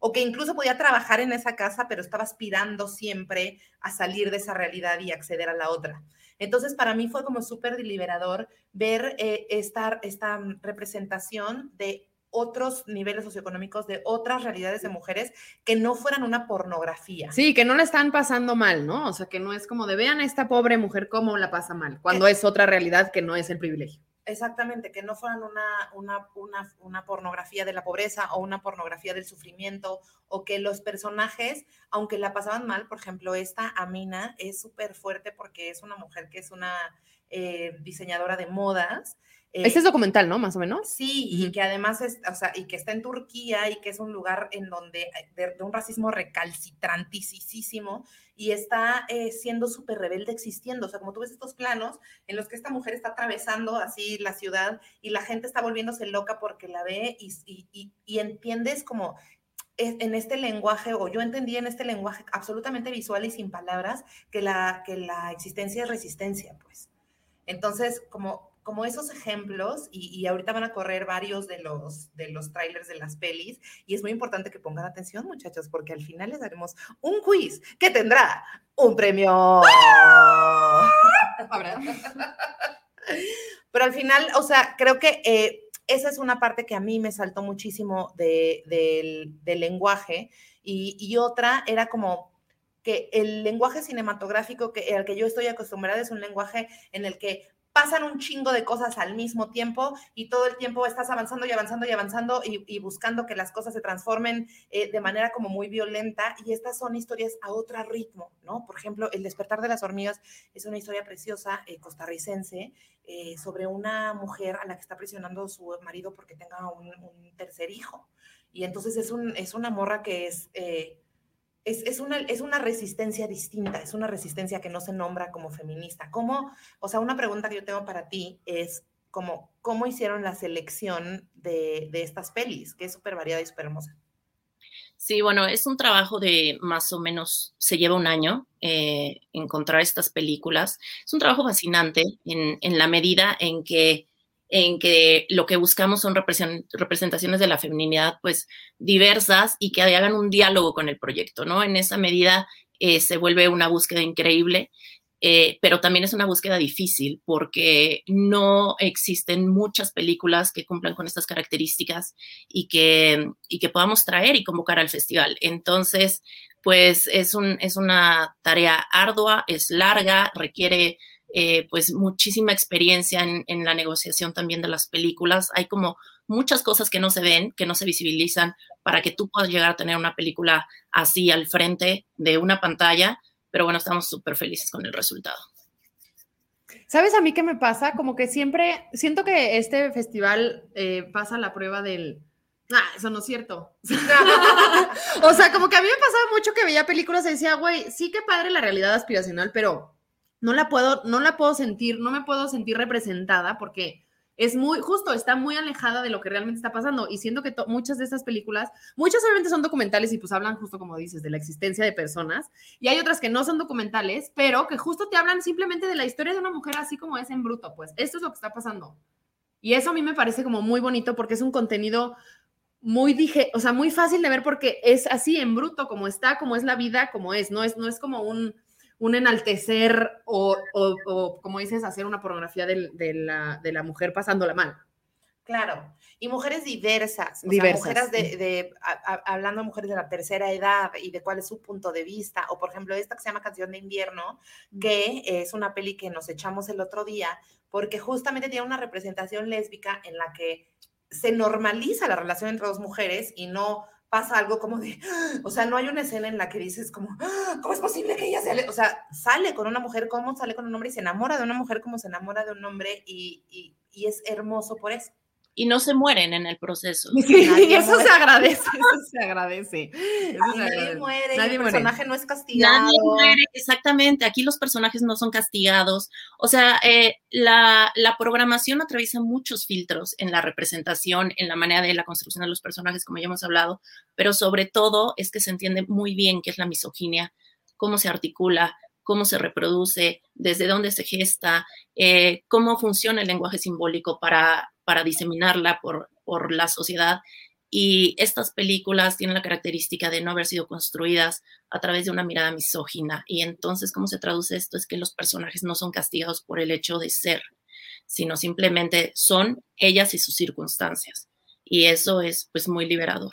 o que incluso podía trabajar en esa casa, pero estaba aspirando siempre a salir de esa realidad y acceder a la otra. Entonces, para mí fue como súper deliberador ver eh, esta, esta representación de otros niveles socioeconómicos, de otras realidades de mujeres que no fueran una pornografía. Sí, que no la están pasando mal, ¿no? O sea, que no es como de vean a esta pobre mujer cómo la pasa mal, cuando es otra realidad que no es el privilegio. Exactamente, que no fueran una, una, una, una, pornografía de la pobreza o una pornografía del sufrimiento, o que los personajes, aunque la pasaban mal, por ejemplo, esta Amina es súper fuerte porque es una mujer que es una eh, diseñadora de modas este es documental, ¿no? Más o menos. Sí, y que además es, o sea, y que está en Turquía y que es un lugar en donde, de, un racismo recalcitrantísimo y está eh, siendo súper rebelde existiendo. O sea, como tú ves estos planos en los que esta mujer está atravesando así la ciudad y la gente está volviéndose loca porque la ve y, y, y entiendes como en este lenguaje, o yo entendí en este lenguaje absolutamente visual y sin palabras, que la, que la existencia es resistencia, pues. Entonces, como como esos ejemplos y, ahorita van a correr varios de los, de los trailers de las pelis y es muy importante que pongan atención muchachos porque al final les daremos un quiz que tendrá un premio. [LAUGHS] Pero al final, o sea, creo que eh, esa es una parte que a mí me saltó muchísimo del, lenguaje y, y otra era como que el lenguaje cinematográfico que, al que yo estoy acostumbrada es un lenguaje en el que pasan un chingo de cosas al mismo tiempo y todo el tiempo estás avanzando y avanzando y avanzando y, buscando que las cosas se transformen eh, de manera como muy violenta y estas son historias a otro ritmo, ¿no? Por ejemplo, El despertar de las hormigas es una historia preciosa eh, costarricense eh, sobre una mujer a la que está presionando su marido porque tenga un, tercer hijo. Y entonces es, un, es una morra que es es, una, es una resistencia distinta, es una resistencia que no se nombra como feminista. ¿Cómo, o sea, una pregunta que yo tengo para ti es como, ¿cómo hicieron la selección de, estas pelis? Que es súper variada y súper hermosa. Sí, bueno, es un trabajo de más o menos, se lleva un año eh, encontrar estas películas. Es un trabajo fascinante en, en la medida en que en que lo que buscamos son representaciones de la feminidad pues diversas y que hagan un diálogo con el proyecto, ¿no? En esa medida eh, se vuelve una búsqueda increíble, eh, pero también es una búsqueda difícil porque no existen muchas películas que cumplan con estas características y que, y que podamos traer y convocar al festival. Entonces, pues es, un, es una tarea ardua, es larga, requiere eh, pues muchísima experiencia en, la negociación también de las películas. Hay como muchas cosas que no se ven, que no se visibilizan para que tú puedas llegar a tener una película así al frente de una pantalla, pero bueno, estamos súper felices con el resultado. ¿Sabes a mí qué me pasa? Como que siempre siento que este festival eh, pasa la prueba del... Ah, eso no es cierto. [LAUGHS] o sea, como que a mí me pasaba mucho que veía películas y decía, güey, sí que padre la realidad aspiracional, pero no la puedo, no la puedo sentir, no me puedo sentir representada porque es muy, justo, está muy alejada de lo que realmente está pasando. Y siento que muchas de estas películas, muchas obviamente son documentales y pues hablan justo como dices, de la existencia de personas. Y hay otras que no son documentales, pero que justo te hablan simplemente de la historia de una mujer así como es en bruto. Pues esto es lo que está pasando. Y eso a mí me parece como muy bonito porque es un contenido muy dije, o sea, muy fácil de ver porque es así en bruto, como está, como es la vida, como es, no es, no es como un, un enaltecer o, como dices, hacer una pornografía de, la, mujer pasándola mal. Claro, y mujeres diversas, diversas. mujeres de, hablando de mujeres de la tercera edad y de cuál es su punto de vista, o por ejemplo esta que se llama Canción de Invierno, que es una peli que nos echamos el otro día, porque justamente tiene una representación lésbica en la que se normaliza la relación entre dos mujeres y no pasa algo como de, [GASPS] o sea, no hay una escena en la que dices como, [GASPS] ¿cómo es posible que ella sale? O sea, sale con una mujer, ¿cómo sale con un hombre? Y se enamora de una mujer como se enamora de un hombre y, y, y es hermoso por eso y no se mueren en el proceso. Sí, [LAUGHS] eso se agradece, eso se agradece. nadie muere, el personaje no es castigado. Nadie muere, exactamente. Aquí los personajes no son castigados. O sea, eh, la, la, programación atraviesa muchos filtros en la representación, en la manera de la construcción de los personajes, como ya hemos hablado, pero sobre todo es que se entiende muy bien qué es la misoginia, cómo se articula, cómo se reproduce, desde dónde se gesta, eh, cómo funciona el lenguaje simbólico para, para diseminarla por, por la sociedad. Y estas películas tienen la característica de no haber sido construidas a través de una mirada misógina. Y entonces, ¿cómo se traduce esto? Es que los personajes no son castigados por el hecho de ser, sino simplemente son ellas y sus circunstancias. Y eso es pues muy liberador.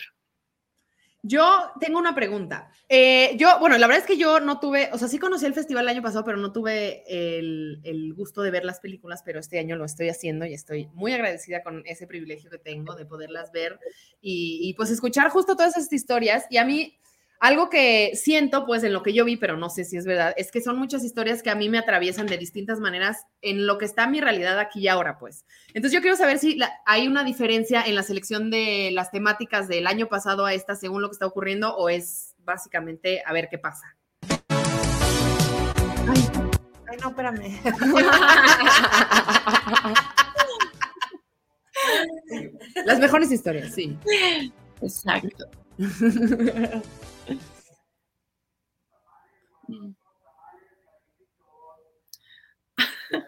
Yo tengo una pregunta. Eh, yo, bueno, la verdad es que yo no tuve, o sea, sí conocí el festival el año pasado, pero no tuve el, gusto de ver las películas, pero este año lo estoy haciendo y estoy muy agradecida con ese privilegio que tengo de poderlas ver y, y pues escuchar justo todas estas historias. Y a mí, algo que siento, pues en lo que yo vi, pero no sé si es verdad, es que son muchas historias que a mí me atraviesan de distintas maneras en lo que está mi realidad aquí y ahora, pues. Entonces yo quiero saber si hay una diferencia en la selección de las temáticas del año pasado a esta según lo que está ocurriendo o es básicamente a ver qué pasa. Ay, no, espérame. [LAUGHS] Las mejores historias, sí. Exacto.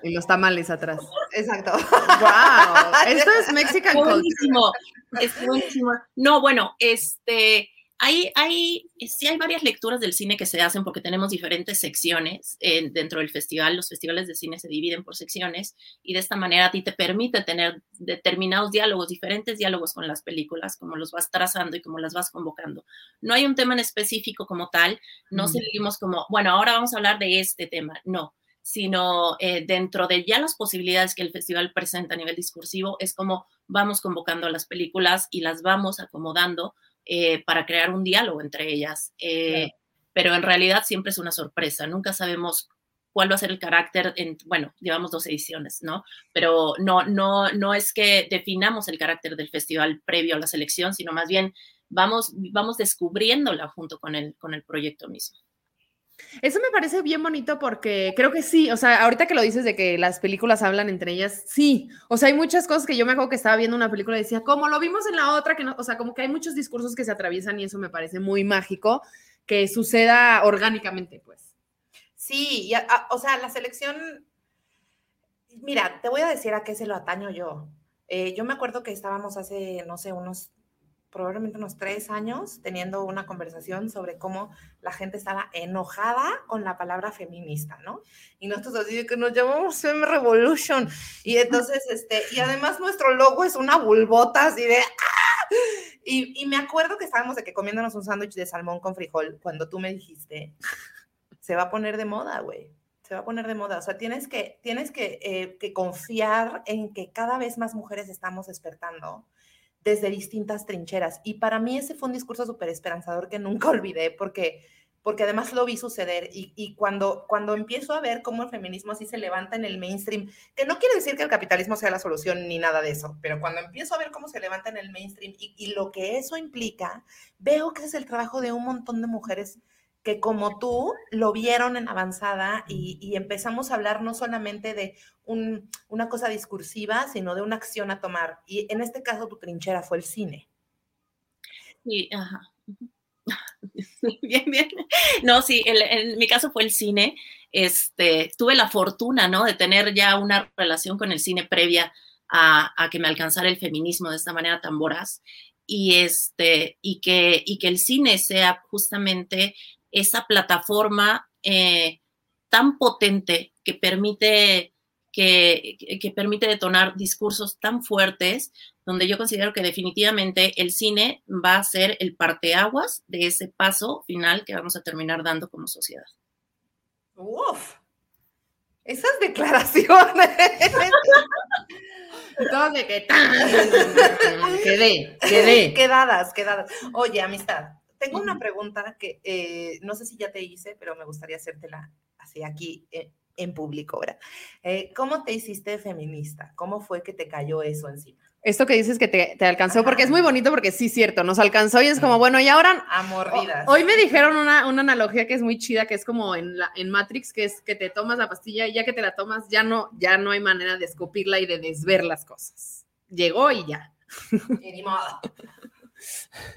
Y los tamales atrás. Exacto. ¡Wow! Esto es Mexican culture. Buenísimo. Es buenísimo. No, bueno, este, hay, hay, sí hay varias lecturas del cine que se hacen porque tenemos diferentes secciones eh, dentro del festival. Los festivales de cine se dividen por secciones y de esta manera a ti te permite tener determinados diálogos, diferentes diálogos con las películas, como los vas trazando y como las vas convocando. No hay un tema en específico como tal, no Mm. seguimos como, bueno, ahora vamos a hablar de este tema, no sino eh, dentro de ya las posibilidades que el festival presenta a nivel discursivo, es como vamos convocando a las películas y las vamos acomodando eh, para crear un diálogo entre ellas. Eh, Pero en realidad siempre es una sorpresa, nunca sabemos cuál va a ser el carácter, en, bueno, llevamos dos ediciones, ¿no? Pero no, no, no es que definamos el carácter del festival previo a la selección, sino más bien vamos, vamos descubriéndola junto con el, con el proyecto mismo. Eso me parece bien bonito porque creo que sí, o sea, ahorita que lo dices de que las películas hablan entre ellas, sí, o sea, hay muchas cosas que yo me acuerdo que estaba viendo una película y decía, como lo vimos en la otra, que no, o sea, como que hay muchos discursos que se atraviesan y eso me parece muy mágico que suceda orgánicamente, pues. Sí, y a- o sea, la selección, mira, te voy a decir a qué se lo ataño yo. Eh, yo me acuerdo que estábamos hace, no sé, unos, probablemente unos tres años, teniendo una conversación sobre cómo la gente estaba enojada con la palabra feminista, ¿no? Y nosotros así que nos llamamos Fem Revolution. Y entonces, este, y además nuestro logo es una bulbota así de... ¡ah! Y, y me acuerdo que estábamos de que comiéndonos un sándwich de salmón con frijol cuando tú me dijiste, se va a poner de moda, güey. Se va a poner de moda. O sea, tienes que, tienes que, eh, que confiar en que cada vez más mujeres estamos despertando desde distintas trincheras. Y para mí ese fue un discurso súper esperanzador que nunca [LAUGHS] olvidé porque, porque además lo vi suceder. Y, y cuando, cuando empiezo a ver cómo el feminismo así se levanta en el mainstream, que no quiere decir que el capitalismo sea la solución ni nada de eso, pero cuando empiezo a ver cómo se levanta en el mainstream y, lo que eso implica, veo que es el trabajo de un montón de mujeres que como tú lo vieron en avanzada y, empezamos a hablar no solamente de un, una cosa discursiva, sino de una acción a tomar. Y en este caso tu trinchera fue el cine. Sí, ajá. Bien, bien. No, sí, en mi caso fue el cine. Este, tuve la fortuna, ¿no? De tener ya una relación con el cine previa a, a que me alcanzara el feminismo de esta manera tan voraz. Y, este, y, que, y que el cine sea justamente esa plataforma eh, tan potente que permite, que, que permite detonar discursos tan fuertes donde yo considero que definitivamente el cine va a ser el parteaguas de ese paso final que vamos a terminar dando como sociedad. Uf, esas declaraciones. Y todos de que ¡tan! quedé, quedé. quedadas, quedadas. Oye, amistad, tengo una pregunta que eh, no sé si ya te hice, pero me gustaría hacértela así aquí eh, en público, ¿verdad? Eh, ¿Cómo te hiciste feminista? ¿Cómo fue que te cayó eso encima? Esto que dices que te, te alcanzó, Ajá. porque es muy bonito, porque sí, cierto, nos alcanzó y es como, bueno, y ahora A mordidas. Hoy me dijeron una, una analogía que es muy chida, que es como en, la, en Matrix, que es que te tomas la pastilla y ya que te la tomas, ya no, ya no hay manera de escupirla y de desver las cosas. Llegó y ya. Y ni modo. [LAUGHS]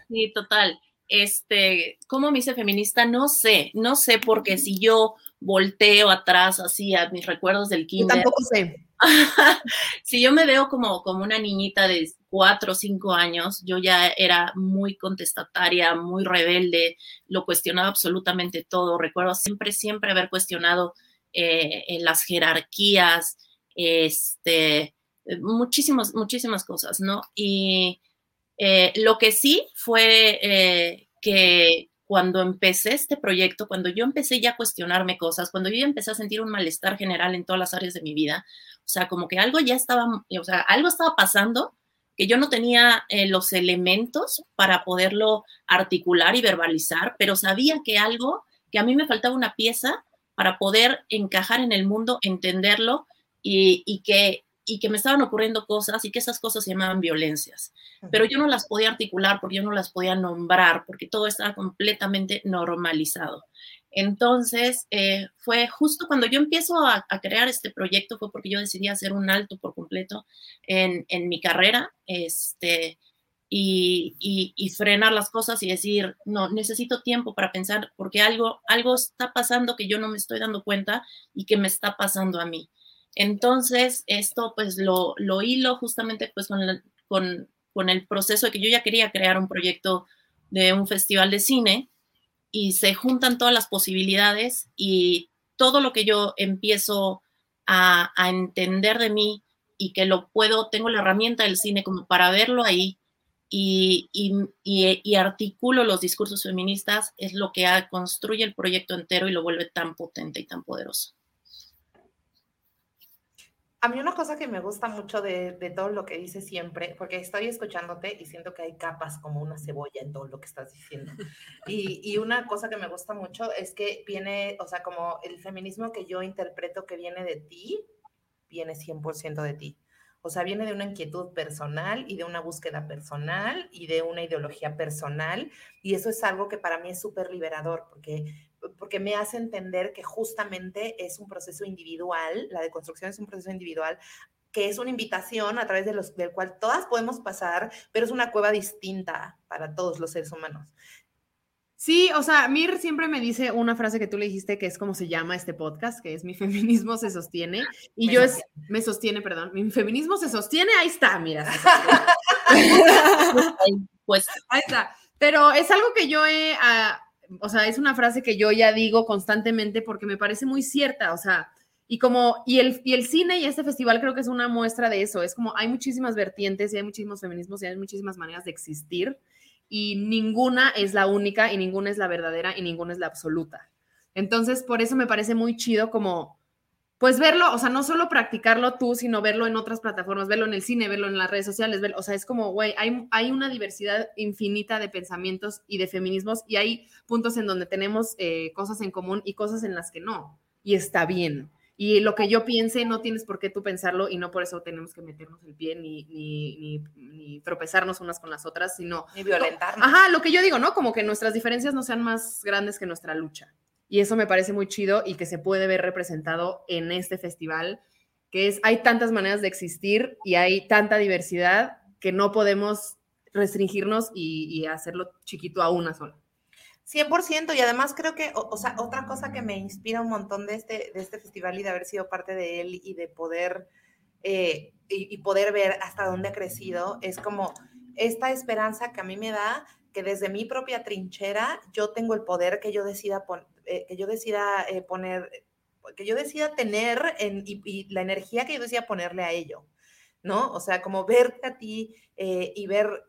Sí, total. Este, ¿cómo me hice feminista? No sé, no sé, porque si yo volteo atrás así a mis recuerdos del Yo kinder, tampoco sé. [LAUGHS] si yo me veo como, como una niñita de cuatro o cinco años, yo ya era muy contestataria, muy rebelde, lo cuestionaba absolutamente todo. Recuerdo siempre, siempre haber cuestionado eh, en las jerarquías, este, muchísimas, muchísimas cosas, ¿no? Y eh, lo que sí fue eh, que cuando empecé este proyecto, cuando yo empecé ya a cuestionarme cosas, cuando yo ya empecé a sentir un malestar general en todas las áreas de mi vida, o sea, como que algo ya estaba, o sea, algo estaba pasando que yo no tenía eh, los elementos para poderlo articular y verbalizar, pero sabía que algo, que a mí me faltaba una pieza para poder encajar en el mundo, entenderlo y, y que, y que me estaban ocurriendo cosas y que esas cosas se llamaban violencias. Pero yo no las podía articular porque yo no las podía nombrar, porque todo estaba completamente normalizado. Entonces, eh, fue justo cuando yo empiezo a, a, crear este proyecto, fue porque yo decidí hacer un alto por completo en, en mi carrera este, y, y, y, frenar las cosas y decir, no, necesito tiempo para pensar porque algo, algo está pasando que yo no me estoy dando cuenta y que me está pasando a mí. Entonces, esto pues lo, lo hilo justamente pues con, el proceso de que yo ya quería crear un proyecto de un festival de cine y se juntan todas las posibilidades y todo lo que yo empiezo a, entender de mí y que lo puedo, tengo la herramienta del cine como para verlo ahí y, y, y, articulo los discursos feministas, es lo que construye el proyecto entero y lo vuelve tan potente y tan poderoso. A mí una cosa que me gusta mucho de, de, todo lo que dices siempre, porque estoy escuchándote y siento que hay capas como una cebolla en todo lo que estás diciendo. [LAUGHS] Y, y, una cosa que me gusta mucho es que viene, o sea, como el feminismo que yo interpreto que viene de ti, viene 100% de ti. O sea, viene de una inquietud personal y de una búsqueda personal y de una ideología personal. Y eso es algo que para mí es súper liberador, porque porque me hace entender que justamente es un proceso individual, la deconstrucción es un proceso individual que es una invitación a través de los, del cual todas podemos pasar, pero es una cueva distinta para todos los seres humanos. Sí, o sea, Mir siempre me dice una frase que tú le dijiste que es como se llama este podcast, que es mi feminismo se sostiene. Y me yo sostiene. es, me sostiene, perdón, mi feminismo se sostiene, ahí está, mira. pues [LAUGHS] ahí está. Pero es algo que yo he, uh, o sea, es una frase que yo ya digo constantemente porque me parece muy cierta, o sea, y como, y el, y el cine y este festival creo que es una muestra de eso, es como hay muchísimas vertientes y hay muchísimos feminismos y hay muchísimas maneras de existir y ninguna es la única y ninguna es la verdadera y ninguna es la absoluta. Entonces, por eso me parece muy chido como pues verlo, o sea, no solo practicarlo tú, sino verlo en otras plataformas, verlo en el cine, verlo en las redes sociales, verlo, o sea, es como, güey, hay, hay, una diversidad infinita de pensamientos y de feminismos y hay puntos en donde tenemos eh, cosas en común y cosas en las que no, y está bien. Y lo que yo piense, no tienes por qué tú pensarlo y no por eso tenemos que meternos el pie ni, ni, ni, ni tropezarnos unas con las otras, sino... Ni violentarnos. Ajá, lo que yo digo, ¿no? Como que nuestras diferencias no sean más grandes que nuestra lucha. Y eso me parece muy chido y que se puede ver representado en este festival, que es, hay tantas maneras de existir y hay tanta diversidad que no podemos restringirnos y, y hacerlo chiquito a una sola. 100% y además creo que, o, sea, otra cosa que me inspira un montón de este, de este festival y de haber sido parte de él y de poder, eh, y poder ver hasta dónde ha crecido, es como esta esperanza que a mí me da que desde mi propia trinchera yo tengo el poder que yo decida, pon, eh, que yo decida eh, poner, que yo decida tener en, y, y, la energía que yo decida ponerle a ello, ¿no? O sea, como verte a ti eh, y ver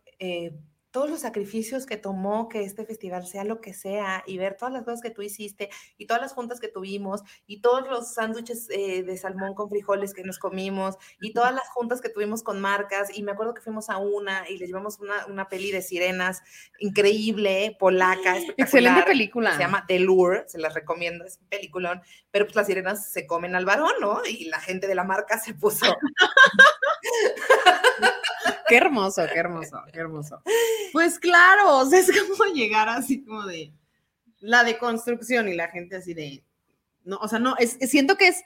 todos los sacrificios que tomó que este festival sea lo que sea y ver todas las cosas que tú hiciste y todas las juntas que tuvimos y todos los sándwiches eh, de salmón con frijoles que nos comimos y todas las juntas que tuvimos con marcas y me acuerdo que fuimos a una y le llevamos una, una peli de sirenas increíble, polaca, [GASPS] excelente película. Se llama The Lure, se las recomiendo, es un peliculón, pero pues las sirenas se comen al varón, ¿no? Y la gente de la marca se puso... [LAUGHS] [LAUGHS] qué hermoso, qué hermoso, qué hermoso. Pues claro, es como [LAUGHS] llegar así como de la deconstrucción y la gente así de, no, o sea, no, es, siento que es,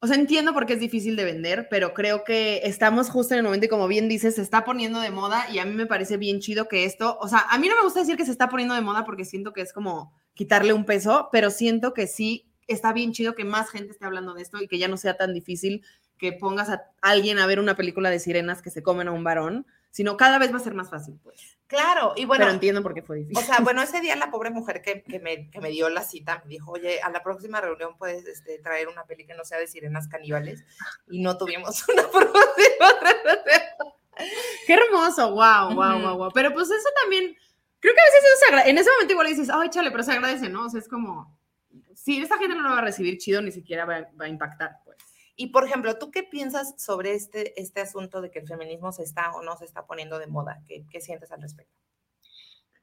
o sea, entiendo por qué es difícil de vender, pero creo que estamos justo en el momento y como bien dices, se está poniendo de moda y a mí me parece bien chido que esto, o sea, a mí no me gusta decir que se está poniendo de moda porque siento que es como quitarle un peso, pero siento que sí está bien chido que más gente esté hablando de esto y que ya no sea tan difícil que pongas a alguien a ver una película de sirenas que se comen a un varón, sino cada vez va a ser más fácil, pues. Claro, y bueno. Pero entiendo por qué fue difícil. O sea, bueno, [LAUGHS] ese día la pobre mujer que, que, me, que me, dio la cita me dijo, oye, a la próxima reunión puedes este, traer una peli que no sea de sirenas caníbales. Y no tuvimos [LAUGHS] una próxima Qué hermoso, wow, wow, wow, wow. Pero pues eso también, creo que a veces eso se agradece. En ese momento igual dices, ay, chale, pero se agradece, ¿no? O sea, es como, si esta gente no lo va a recibir chido, ni siquiera va, va a impactar. Y por ejemplo, ¿tú qué piensas sobre este, este asunto de que el feminismo se está o no se está poniendo de moda? ¿Qué, qué sientes al respecto?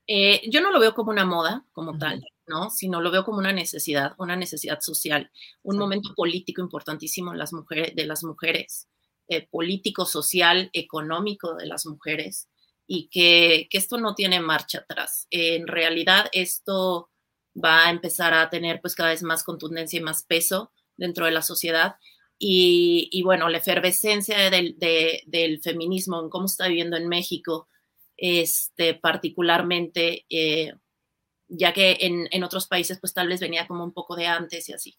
Eh, yo no lo veo como una moda, como uh -huh. tal, ¿no? Sino lo veo como una necesidad, una necesidad social, un sí. momento político importantísimo en las mujeres, de las mujeres, eh, político, social, económico de las mujeres, y que, que esto no tiene marcha atrás. Eh, en realidad, esto va a empezar a tener pues cada vez más contundencia y más peso dentro de la sociedad y, bueno, la efervescencia del, de, del, feminismo, en cómo está viviendo en México, este, particularmente, eh, ya que en, otros países pues tal vez venía como un poco de antes y así.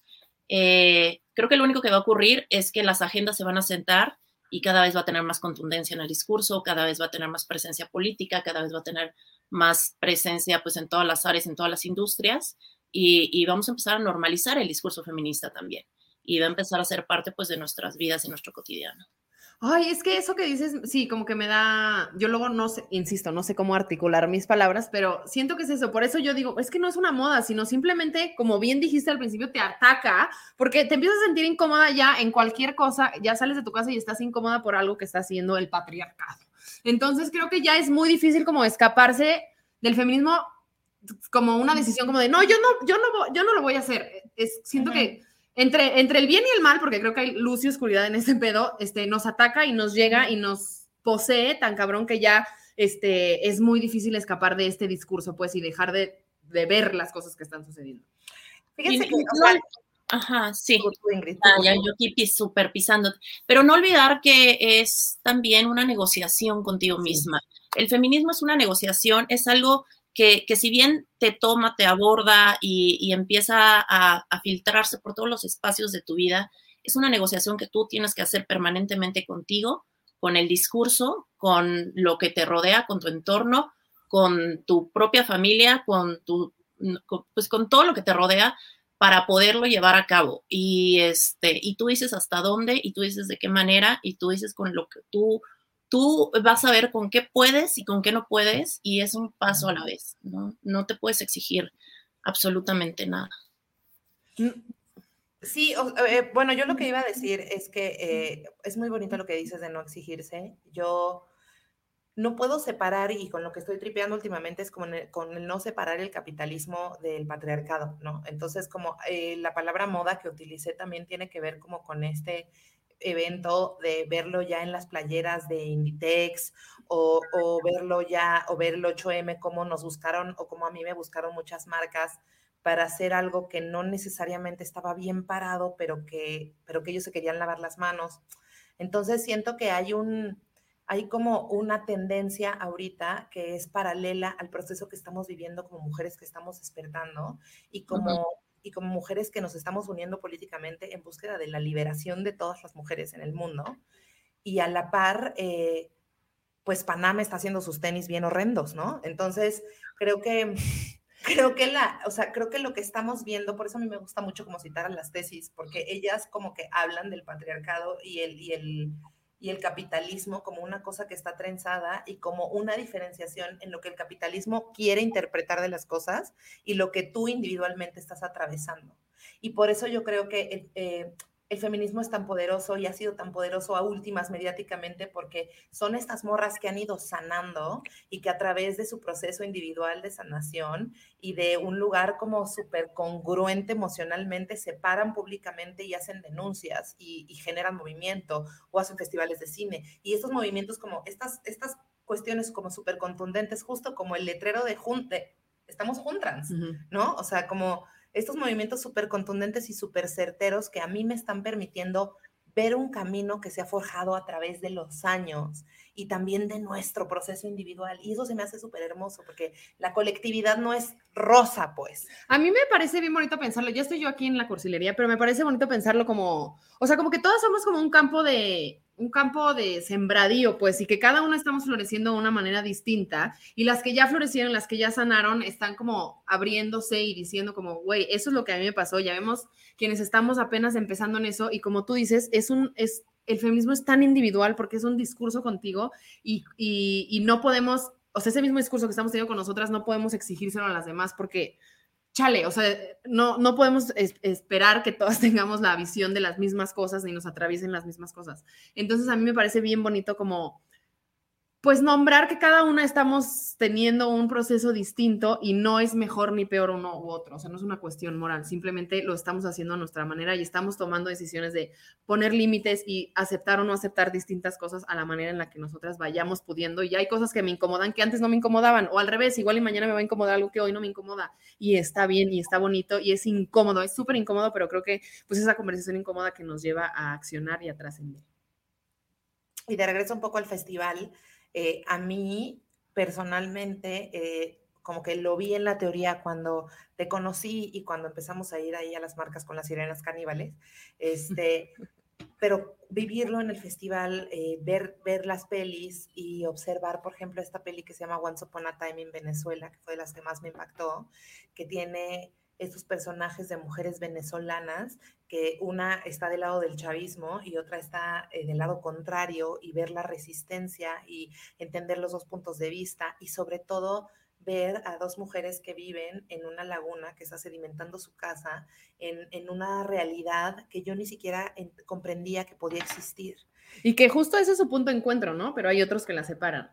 Eh, Creo que lo único que va a ocurrir es que las agendas se van a sentar y cada vez va a tener más contundencia en el discurso, cada vez va a tener más presencia política, cada vez va a tener más presencia pues en todas las áreas, en todas las industrias y vamos a empezar a normalizar el discurso feminista también y va a empezar a ser parte pues de nuestras vidas y nuestro cotidiano. Ay, es que eso que dices, sí, como que me da, yo luego no sé, insisto, no sé cómo articular mis palabras, pero siento que es eso, por eso yo digo, es que no es una moda, sino simplemente, como bien dijiste al principio, te ataca, porque te empiezas a sentir incómoda ya en cualquier cosa, ya sales de tu casa y estás incómoda por algo que está haciendo el patriarcado. Entonces creo que ya es muy difícil como escaparse del feminismo como una decisión como de, no, yo no, yo no, yo no lo voy a hacer. Es, siento que entre, entre el bien y el mal, porque creo que hay luz y oscuridad en este pedo, este, nos ataca y nos llega y nos posee tan cabrón que ya este, es muy difícil escapar de este discurso, pues, y dejar de, de ver las cosas que están sucediendo. Fíjense que, Ajá, sí. Ah, ya, yo aquí súper pisando. Pero no olvidar que es también una negociación contigo misma. El feminismo es una negociación, es algo que, si bien te toma, te aborda y, empieza a, filtrarse por todos los espacios de tu vida, es una negociación que tú tienes que hacer permanentemente contigo, con el discurso, con lo que te rodea, con tu entorno, con tu propia familia, con tu, pues con todo lo que te rodea para poderlo llevar a cabo. Y este, y tú dices hasta dónde, y tú dices de qué manera, y tú dices con lo que tú tú vas a ver con qué puedes y con qué no puedes y es un paso a la vez, ¿no? No te puedes exigir absolutamente nada. Sí, eh, bueno, yo lo que iba a decir es que eh, es muy bonito lo que dices de no exigirse. Yo no puedo separar, y con lo que estoy tripeando últimamente es con el, con el no separar el capitalismo del patriarcado, ¿no? Entonces, como eh, la palabra moda que utilicé también tiene que ver como con este evento de verlo ya en las playeras de Inditex o, verlo ya, o ver el 8M, como nos buscaron o como a mí me buscaron muchas marcas para hacer algo que no necesariamente estaba bien parado, pero que, pero que ellos se querían lavar las manos. Entonces siento que hay un, hay como una tendencia ahorita que es paralela al proceso que estamos viviendo como mujeres que estamos despertando y como y como mujeres que nos estamos uniendo políticamente en búsqueda de la liberación de todas las mujeres en el mundo. Y a la par, eh, pues Panamá está haciendo sus tenis bien horrendos, ¿no? Entonces, creo que, [LAUGHS] creo que la, o sea, creo que lo que estamos viendo, por eso a mí me gusta mucho como citar a las tesis, porque ellas como que hablan del patriarcado y el, y el, y el capitalismo como una cosa que está trenzada y como una diferenciación en lo que el capitalismo quiere interpretar de las cosas y lo que tú individualmente estás atravesando. Y por eso yo creo que eh, el feminismo es tan poderoso y ha sido tan poderoso a últimas mediáticamente porque son estas morras que han ido sanando y que a través de su proceso individual de sanación y de un lugar como súper congruente emocionalmente se paran públicamente y hacen denuncias y, generan movimiento o hacen festivales de cine. Y estos movimientos como estas, estas cuestiones como súper contundentes, justo como el letrero de Junte, estamos juntrans, ¿no? O sea, como estos movimientos súper contundentes y súper certeros que a mí me están permitiendo ver un camino que se ha forjado a través de los años y también de nuestro proceso individual. Y eso se me hace súper hermoso porque la colectividad no es rosa, pues. A mí me parece bien bonito pensarlo. Ya estoy yo aquí en la cursilería, pero me parece bonito pensarlo como, o sea, como que todos somos como un campo de un campo de sembradío, pues, y que cada uno estamos floreciendo de una manera distinta, y las que ya florecieron, las que ya sanaron, están como abriéndose y diciendo como, güey, eso es lo que a mí me pasó, ya vemos quienes estamos apenas empezando en eso, y como tú dices, es un, es, el feminismo es tan individual porque es un discurso contigo, y, y, y no podemos, o sea, ese mismo discurso que estamos teniendo con nosotras, no podemos exigírselo a las demás porque chale, o sea, no, no podemos esperar que todas [LAUGHS] tengamos la visión de las mismas cosas ni nos atraviesen las mismas cosas. Entonces a mí me parece bien bonito como pues nombrar que cada una estamos teniendo un proceso distinto y no es mejor ni peor uno u otro, o sea, no es una cuestión moral, simplemente lo estamos haciendo a nuestra manera y estamos tomando decisiones de poner límites y aceptar o no aceptar distintas cosas a la manera en la que nosotras vayamos pudiendo. Y hay cosas que me incomodan que antes no me incomodaban o al revés, igual y mañana me va a incomodar algo que hoy no me incomoda. Y está bien y está bonito y es incómodo, es súper incómodo, pero creo que pues esa conversación incómoda que nos lleva a accionar y a trascender. Y de regreso un poco al festival, eh, a mí personalmente, eh, como que lo vi en la teoría cuando te conocí y cuando empezamos a ir ahí a las marcas con las sirenas caníbales, este, [LAUGHS] pero vivirlo en el festival, eh, ver, ver las pelis y observar, por ejemplo, esta peli que se llama Once Upon a Time in Venezuela, que fue de las que más me impactó, que tiene estos personajes de mujeres venezolanas, que una está del lado del chavismo y otra está eh, del lado contrario, y ver la resistencia y entender los dos puntos de vista y sobre todo ver a dos mujeres que viven en una laguna que está sedimentando su casa en, una realidad que yo ni siquiera comprendía que podía existir. Y que justo ese es su punto de encuentro, ¿no? Pero hay otros que la separan.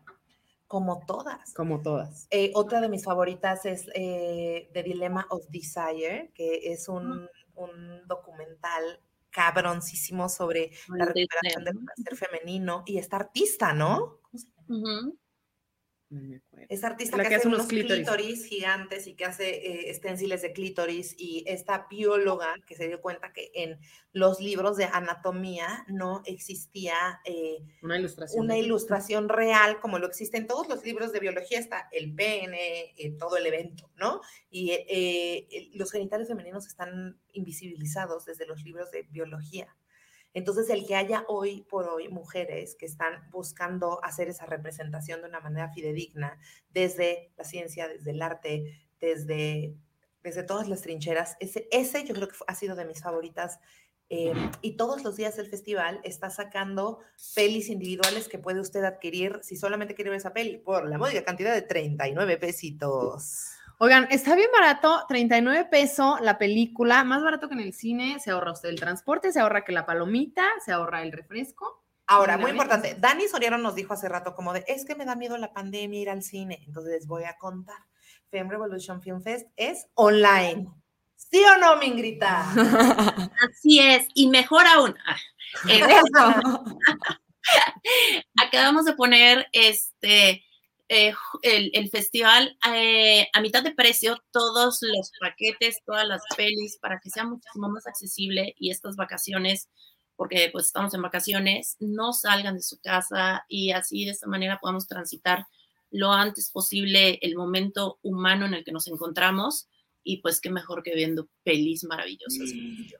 Como todas. Como todas. Eh, otra de mis favoritas es eh, The Dilemma of Desire, que es un, documental cabroncísimo sobre la recuperación del placer femenino y esta artista, ¿no? ¿Cómo es artista que, hace unos clítoris. gigantes y que hace eh, de clítoris y esta bióloga que se dio cuenta que en los libros de anatomía no existía eh, una, ilustración, una ilustración real como lo existe en todos los libros de biología, está el pene, eh, todo el evento, ¿no? Y eh, los genitales femeninos están invisibilizados desde los libros de biología. Entonces, el que haya hoy por hoy mujeres que están buscando hacer esa representación de una manera fidedigna desde la ciencia, desde el arte, desde, desde todas las trincheras, ese, ese yo creo que ha sido de mis favoritas. Eh, y todos los días el festival está sacando pelis individuales que puede usted adquirir si solamente quiere ver esa peli por la módica cantidad de 39 pesitos. Oigan, está bien barato, 39 pesos la película, más barato que en el cine, se ahorra usted el transporte, se ahorra que la palomita, se ahorra el refresco. Ahora, muy importante, Dani Soriano nos dijo hace rato como de, es que me da miedo la pandemia ir al cine, entonces les voy a contar. Femme Revolution Film Fest es online. ¿Sí o no, Mingrita? [LAUGHS] Así es, y mejor aún. [LAUGHS] [LAUGHS] Acabamos de poner este eh, el, festival eh, a mitad de precio, todos los paquetes, todas las pelis, para que sea muchísimo más accesible y estas vacaciones, porque pues estamos en vacaciones, no salgan de su casa y así de esta manera podamos transitar lo antes posible el momento humano en el que nos encontramos y pues qué mejor que viendo pelis maravillosas.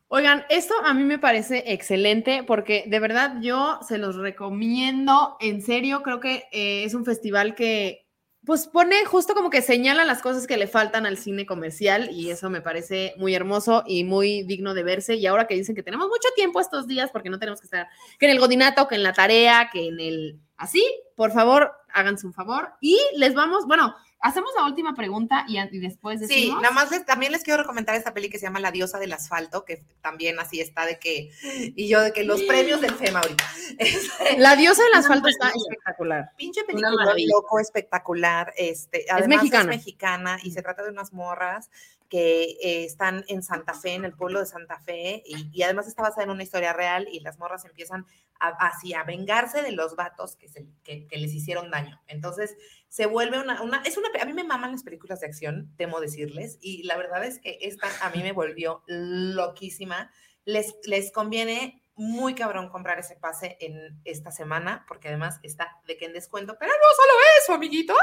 Oigan, esto a mí me parece excelente porque de verdad yo se los recomiendo, en serio, creo que eh, es un festival que pues pone justo como que señala las cosas que le faltan al cine comercial y eso me parece muy hermoso y muy digno de verse. Y ahora que dicen que tenemos mucho tiempo estos días porque no tenemos que estar que en el godinato, que en la tarea, que en el así, por favor, háganse un favor y les vamos, bueno, Hacemos la última pregunta y, después decimos. Sí, nada más también les quiero recomendar esta peli que se llama La diosa del asfalto, que también así está de que, y yo de que los premios del FEMA ahorita. [LAUGHS] La diosa del asfalto está espectacular. Pinche película loco, espectacular. Este, es mexicana. es mexicana y se trata de unas morras que eh, están en Santa Fe, en el pueblo de Santa Fe, y, además está basada en una historia real y las morras empiezan a, así a vengarse de los vatos que, se, que, les hicieron daño. Entonces se vuelve una, una, es una, a mí me maman las películas de acción, temo decirles, y la verdad es que esta a mí me volvió loquísima. Les, les conviene muy cabrón comprar ese pase en esta semana, porque además está de que en descuento, pero no solo eso, amiguitos,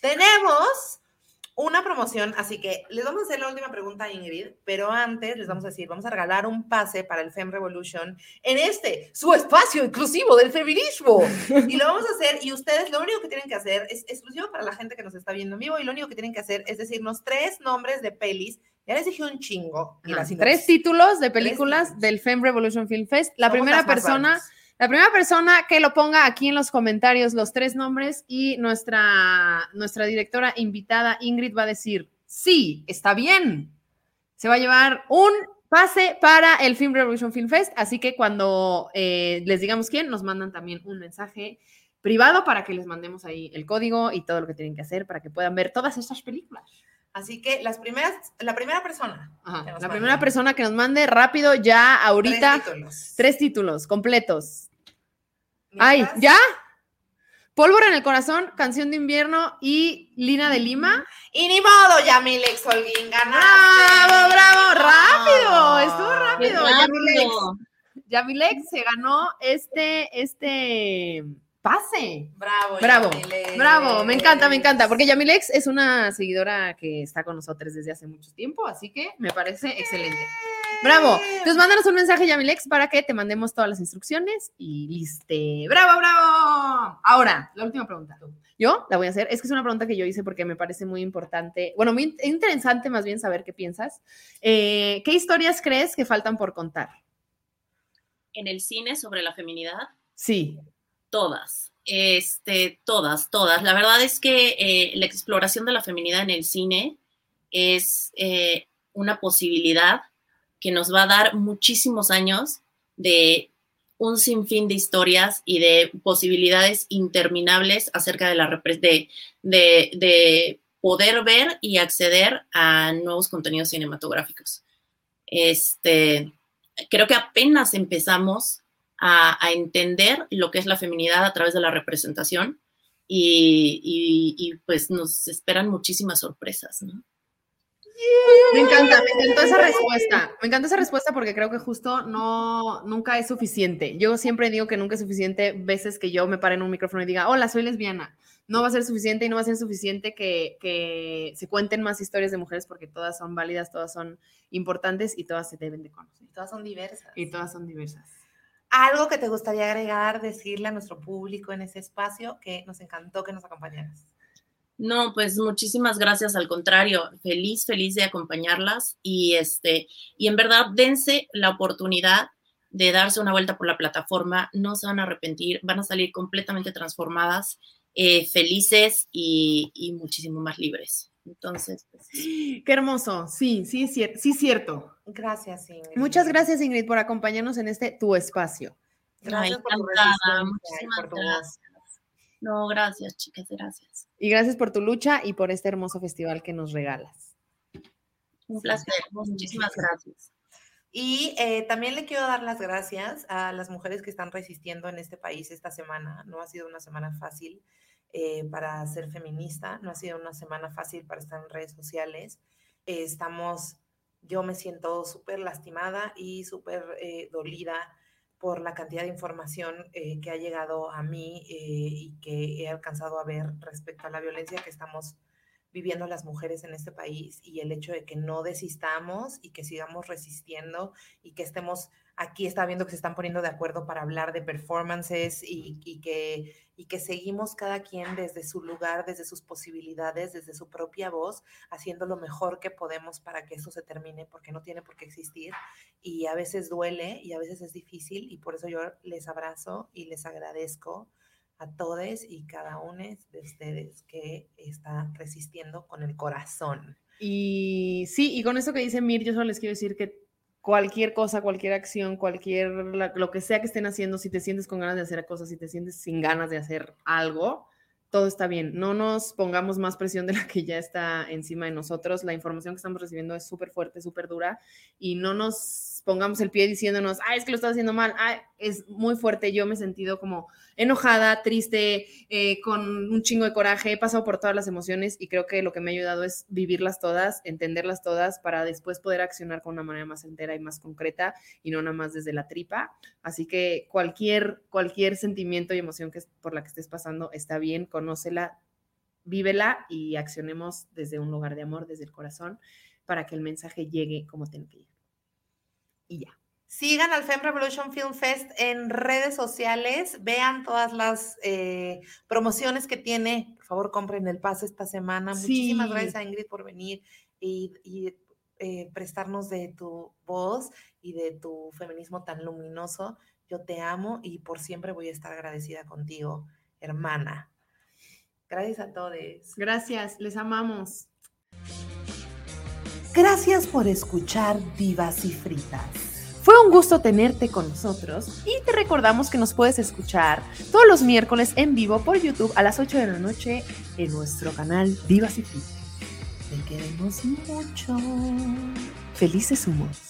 tenemos una promoción, así que les vamos a hacer la última pregunta a Ingrid, pero antes les vamos a decir, vamos a regalar un pase para el Fem Revolution en este, su espacio exclusivo del feminismo. Y lo vamos a hacer y ustedes lo único que tienen que hacer es exclusivo para la gente que nos está viendo en vivo y lo único que tienen que hacer es decirnos tres nombres de pelis. Ya les dije un chingo. tres títulos de películas del Fem Revolution Film Fest. La primera persona... La primera persona que lo ponga aquí en los comentarios los tres nombres y nuestra, nuestra directora invitada Ingrid va a decir, sí, está bien. Se va a llevar un pase para el Film Revolution Film Fest, así que cuando eh, les digamos quién, nos mandan también un mensaje privado para que les mandemos ahí el código y todo lo que tienen que hacer para que puedan ver todas estas películas. Así que las primeras, la primera persona. la primera persona que nos mande rápido ya ahorita. Tres títulos. Tres títulos completos. Ay, ¿ya? Pólvora en el corazón, canción de invierno y Lina de Lima. Y ni modo, Yamilex Holguín, ganaste. ¡Bravo, bravo! ¡Rápido! Estuvo rápido. Yamilex. Yamilex se ganó este, este, pase. Bravo. Bravo, Yamilex. bravo, me encanta, me encanta, porque Yamilex es una seguidora que está con nosotros desde hace mucho tiempo, así que me parece excelente. Bravo. Entonces, mándanos un mensaje, Yamilex, para que te mandemos todas las instrucciones y liste. ¡Bravo, bravo! Ahora, la última pregunta. Yo la voy a hacer. Es que es una pregunta que yo hice porque me parece muy importante. Bueno, muy in- interesante más bien saber qué piensas. Eh, ¿Qué historias crees que faltan por contar? En el cine sobre la feminidad, Sí. todas, este, todas, todas. La verdad es que eh, la exploración de la feminidad en el cine es eh, una posibilidad que nos va a dar muchísimos años de un sinfín de historias y de posibilidades interminables acerca de la de, de, de poder ver y acceder a nuevos contenidos cinematográficos. Este, creo que apenas empezamos a, a entender lo que es la feminidad a través de la representación y, y- y, pues nos esperan muchísimas sorpresas, ¿no? Me encanta, me encantó esa respuesta. Me encantó esa respuesta porque creo que justo no, nunca es suficiente. Yo siempre digo que nunca es suficiente veces que yo me pare en un micrófono y diga, hola, soy lesbiana. No va a ser suficiente y no va a ser suficiente que, que se cuenten más historias de mujeres porque todas son válidas, todas son importantes y todas se deben de conocer. Todas son diversas. Y todas son diversas. Algo que te gustaría agregar, decirle a nuestro público en ese espacio que nos encantó que nos acompañaras. No, pues muchísimas gracias, al contrario, feliz, feliz de acompañarlas y este, y en verdad dense la oportunidad de darse una vuelta por la plataforma, no se van a arrepentir, van a salir completamente transformadas, eh, felices y, y muchísimo más libres. Entonces, pues, Qué hermoso. Sí, sí, cier- sí, cierto. Gracias, Ingrid. Muchas gracias, Ingrid, por acompañarnos en este tu espacio. Gracias ay, por tu muchísimas por tu voz. No, gracias, chicas, gracias. Y gracias por tu lucha y por este hermoso festival que nos regalas. Un placer, muchísimas gracias. Y eh, también le quiero dar las gracias a las mujeres que están resistiendo en este país esta semana. No ha sido una semana fácil eh, para ser feminista, no ha sido una semana fácil para estar en redes sociales. Eh, estamos, yo me siento súper lastimada y súper eh, dolida por la cantidad de información eh, que ha llegado a mí eh, y que he alcanzado a ver respecto a la violencia que estamos viviendo las mujeres en este país y el hecho de que no desistamos y que sigamos resistiendo y que estemos aquí, está viendo que se están poniendo de acuerdo para hablar de performances y, que, que seguimos cada quien desde su lugar, desde sus posibilidades, desde su propia voz, haciendo lo mejor que podemos para que esto se termine, porque no tiene por qué existir. Y a veces duele y a veces es difícil y por eso yo les abrazo y les agradezco a todos y cada uno de ustedes que está resistiendo con el corazón. Y sí, y con eso que dice Mir, yo solo les quiero decir que cualquier cosa, cualquier acción, cualquier, lo que sea que estén haciendo, si te sientes con ganas de hacer cosas, si te sientes sin ganas de hacer algo, todo está bien. No nos pongamos más presión de la que ya está encima de nosotros. La información que estamos recibiendo es súper fuerte, súper dura, y no nos pongamos el pie diciéndonos, ah, es que lo estás haciendo mal, ah, es muy fuerte. Yo me he sentido como enojada, triste, eh, con un chingo de coraje, he pasado por todas las emociones y creo que lo que me ha ayudado es vivirlas todas, entenderlas todas para después poder accionar con una manera más entera y más concreta y no nada más desde la tripa. Así que cualquier, cualquier sentimiento y emoción que por la que estés pasando está bien, conócela, vívela y accionemos desde un lugar de amor, desde el corazón, para que el mensaje llegue como tiene que. Y ya. Sigan al Femme Revolution Film Fest en redes sociales, vean todas las eh, promociones que tiene. Por favor, compren el pase esta semana. Muchísimas gracias a Ingrid por venir y, y, eh, prestarnos de tu voz y de tu feminismo tan luminoso. Yo te amo y por siempre voy a estar agradecida contigo, hermana. Gracias a todos. Gracias, les amamos. Gracias por escuchar Divas y Fritas. Fue un gusto tenerte con nosotros y te recordamos que nos puedes escuchar todos los miércoles en vivo por YouTube a las 8 de la noche en nuestro canal Divas y Fritas. Te queremos mucho. Felices humos.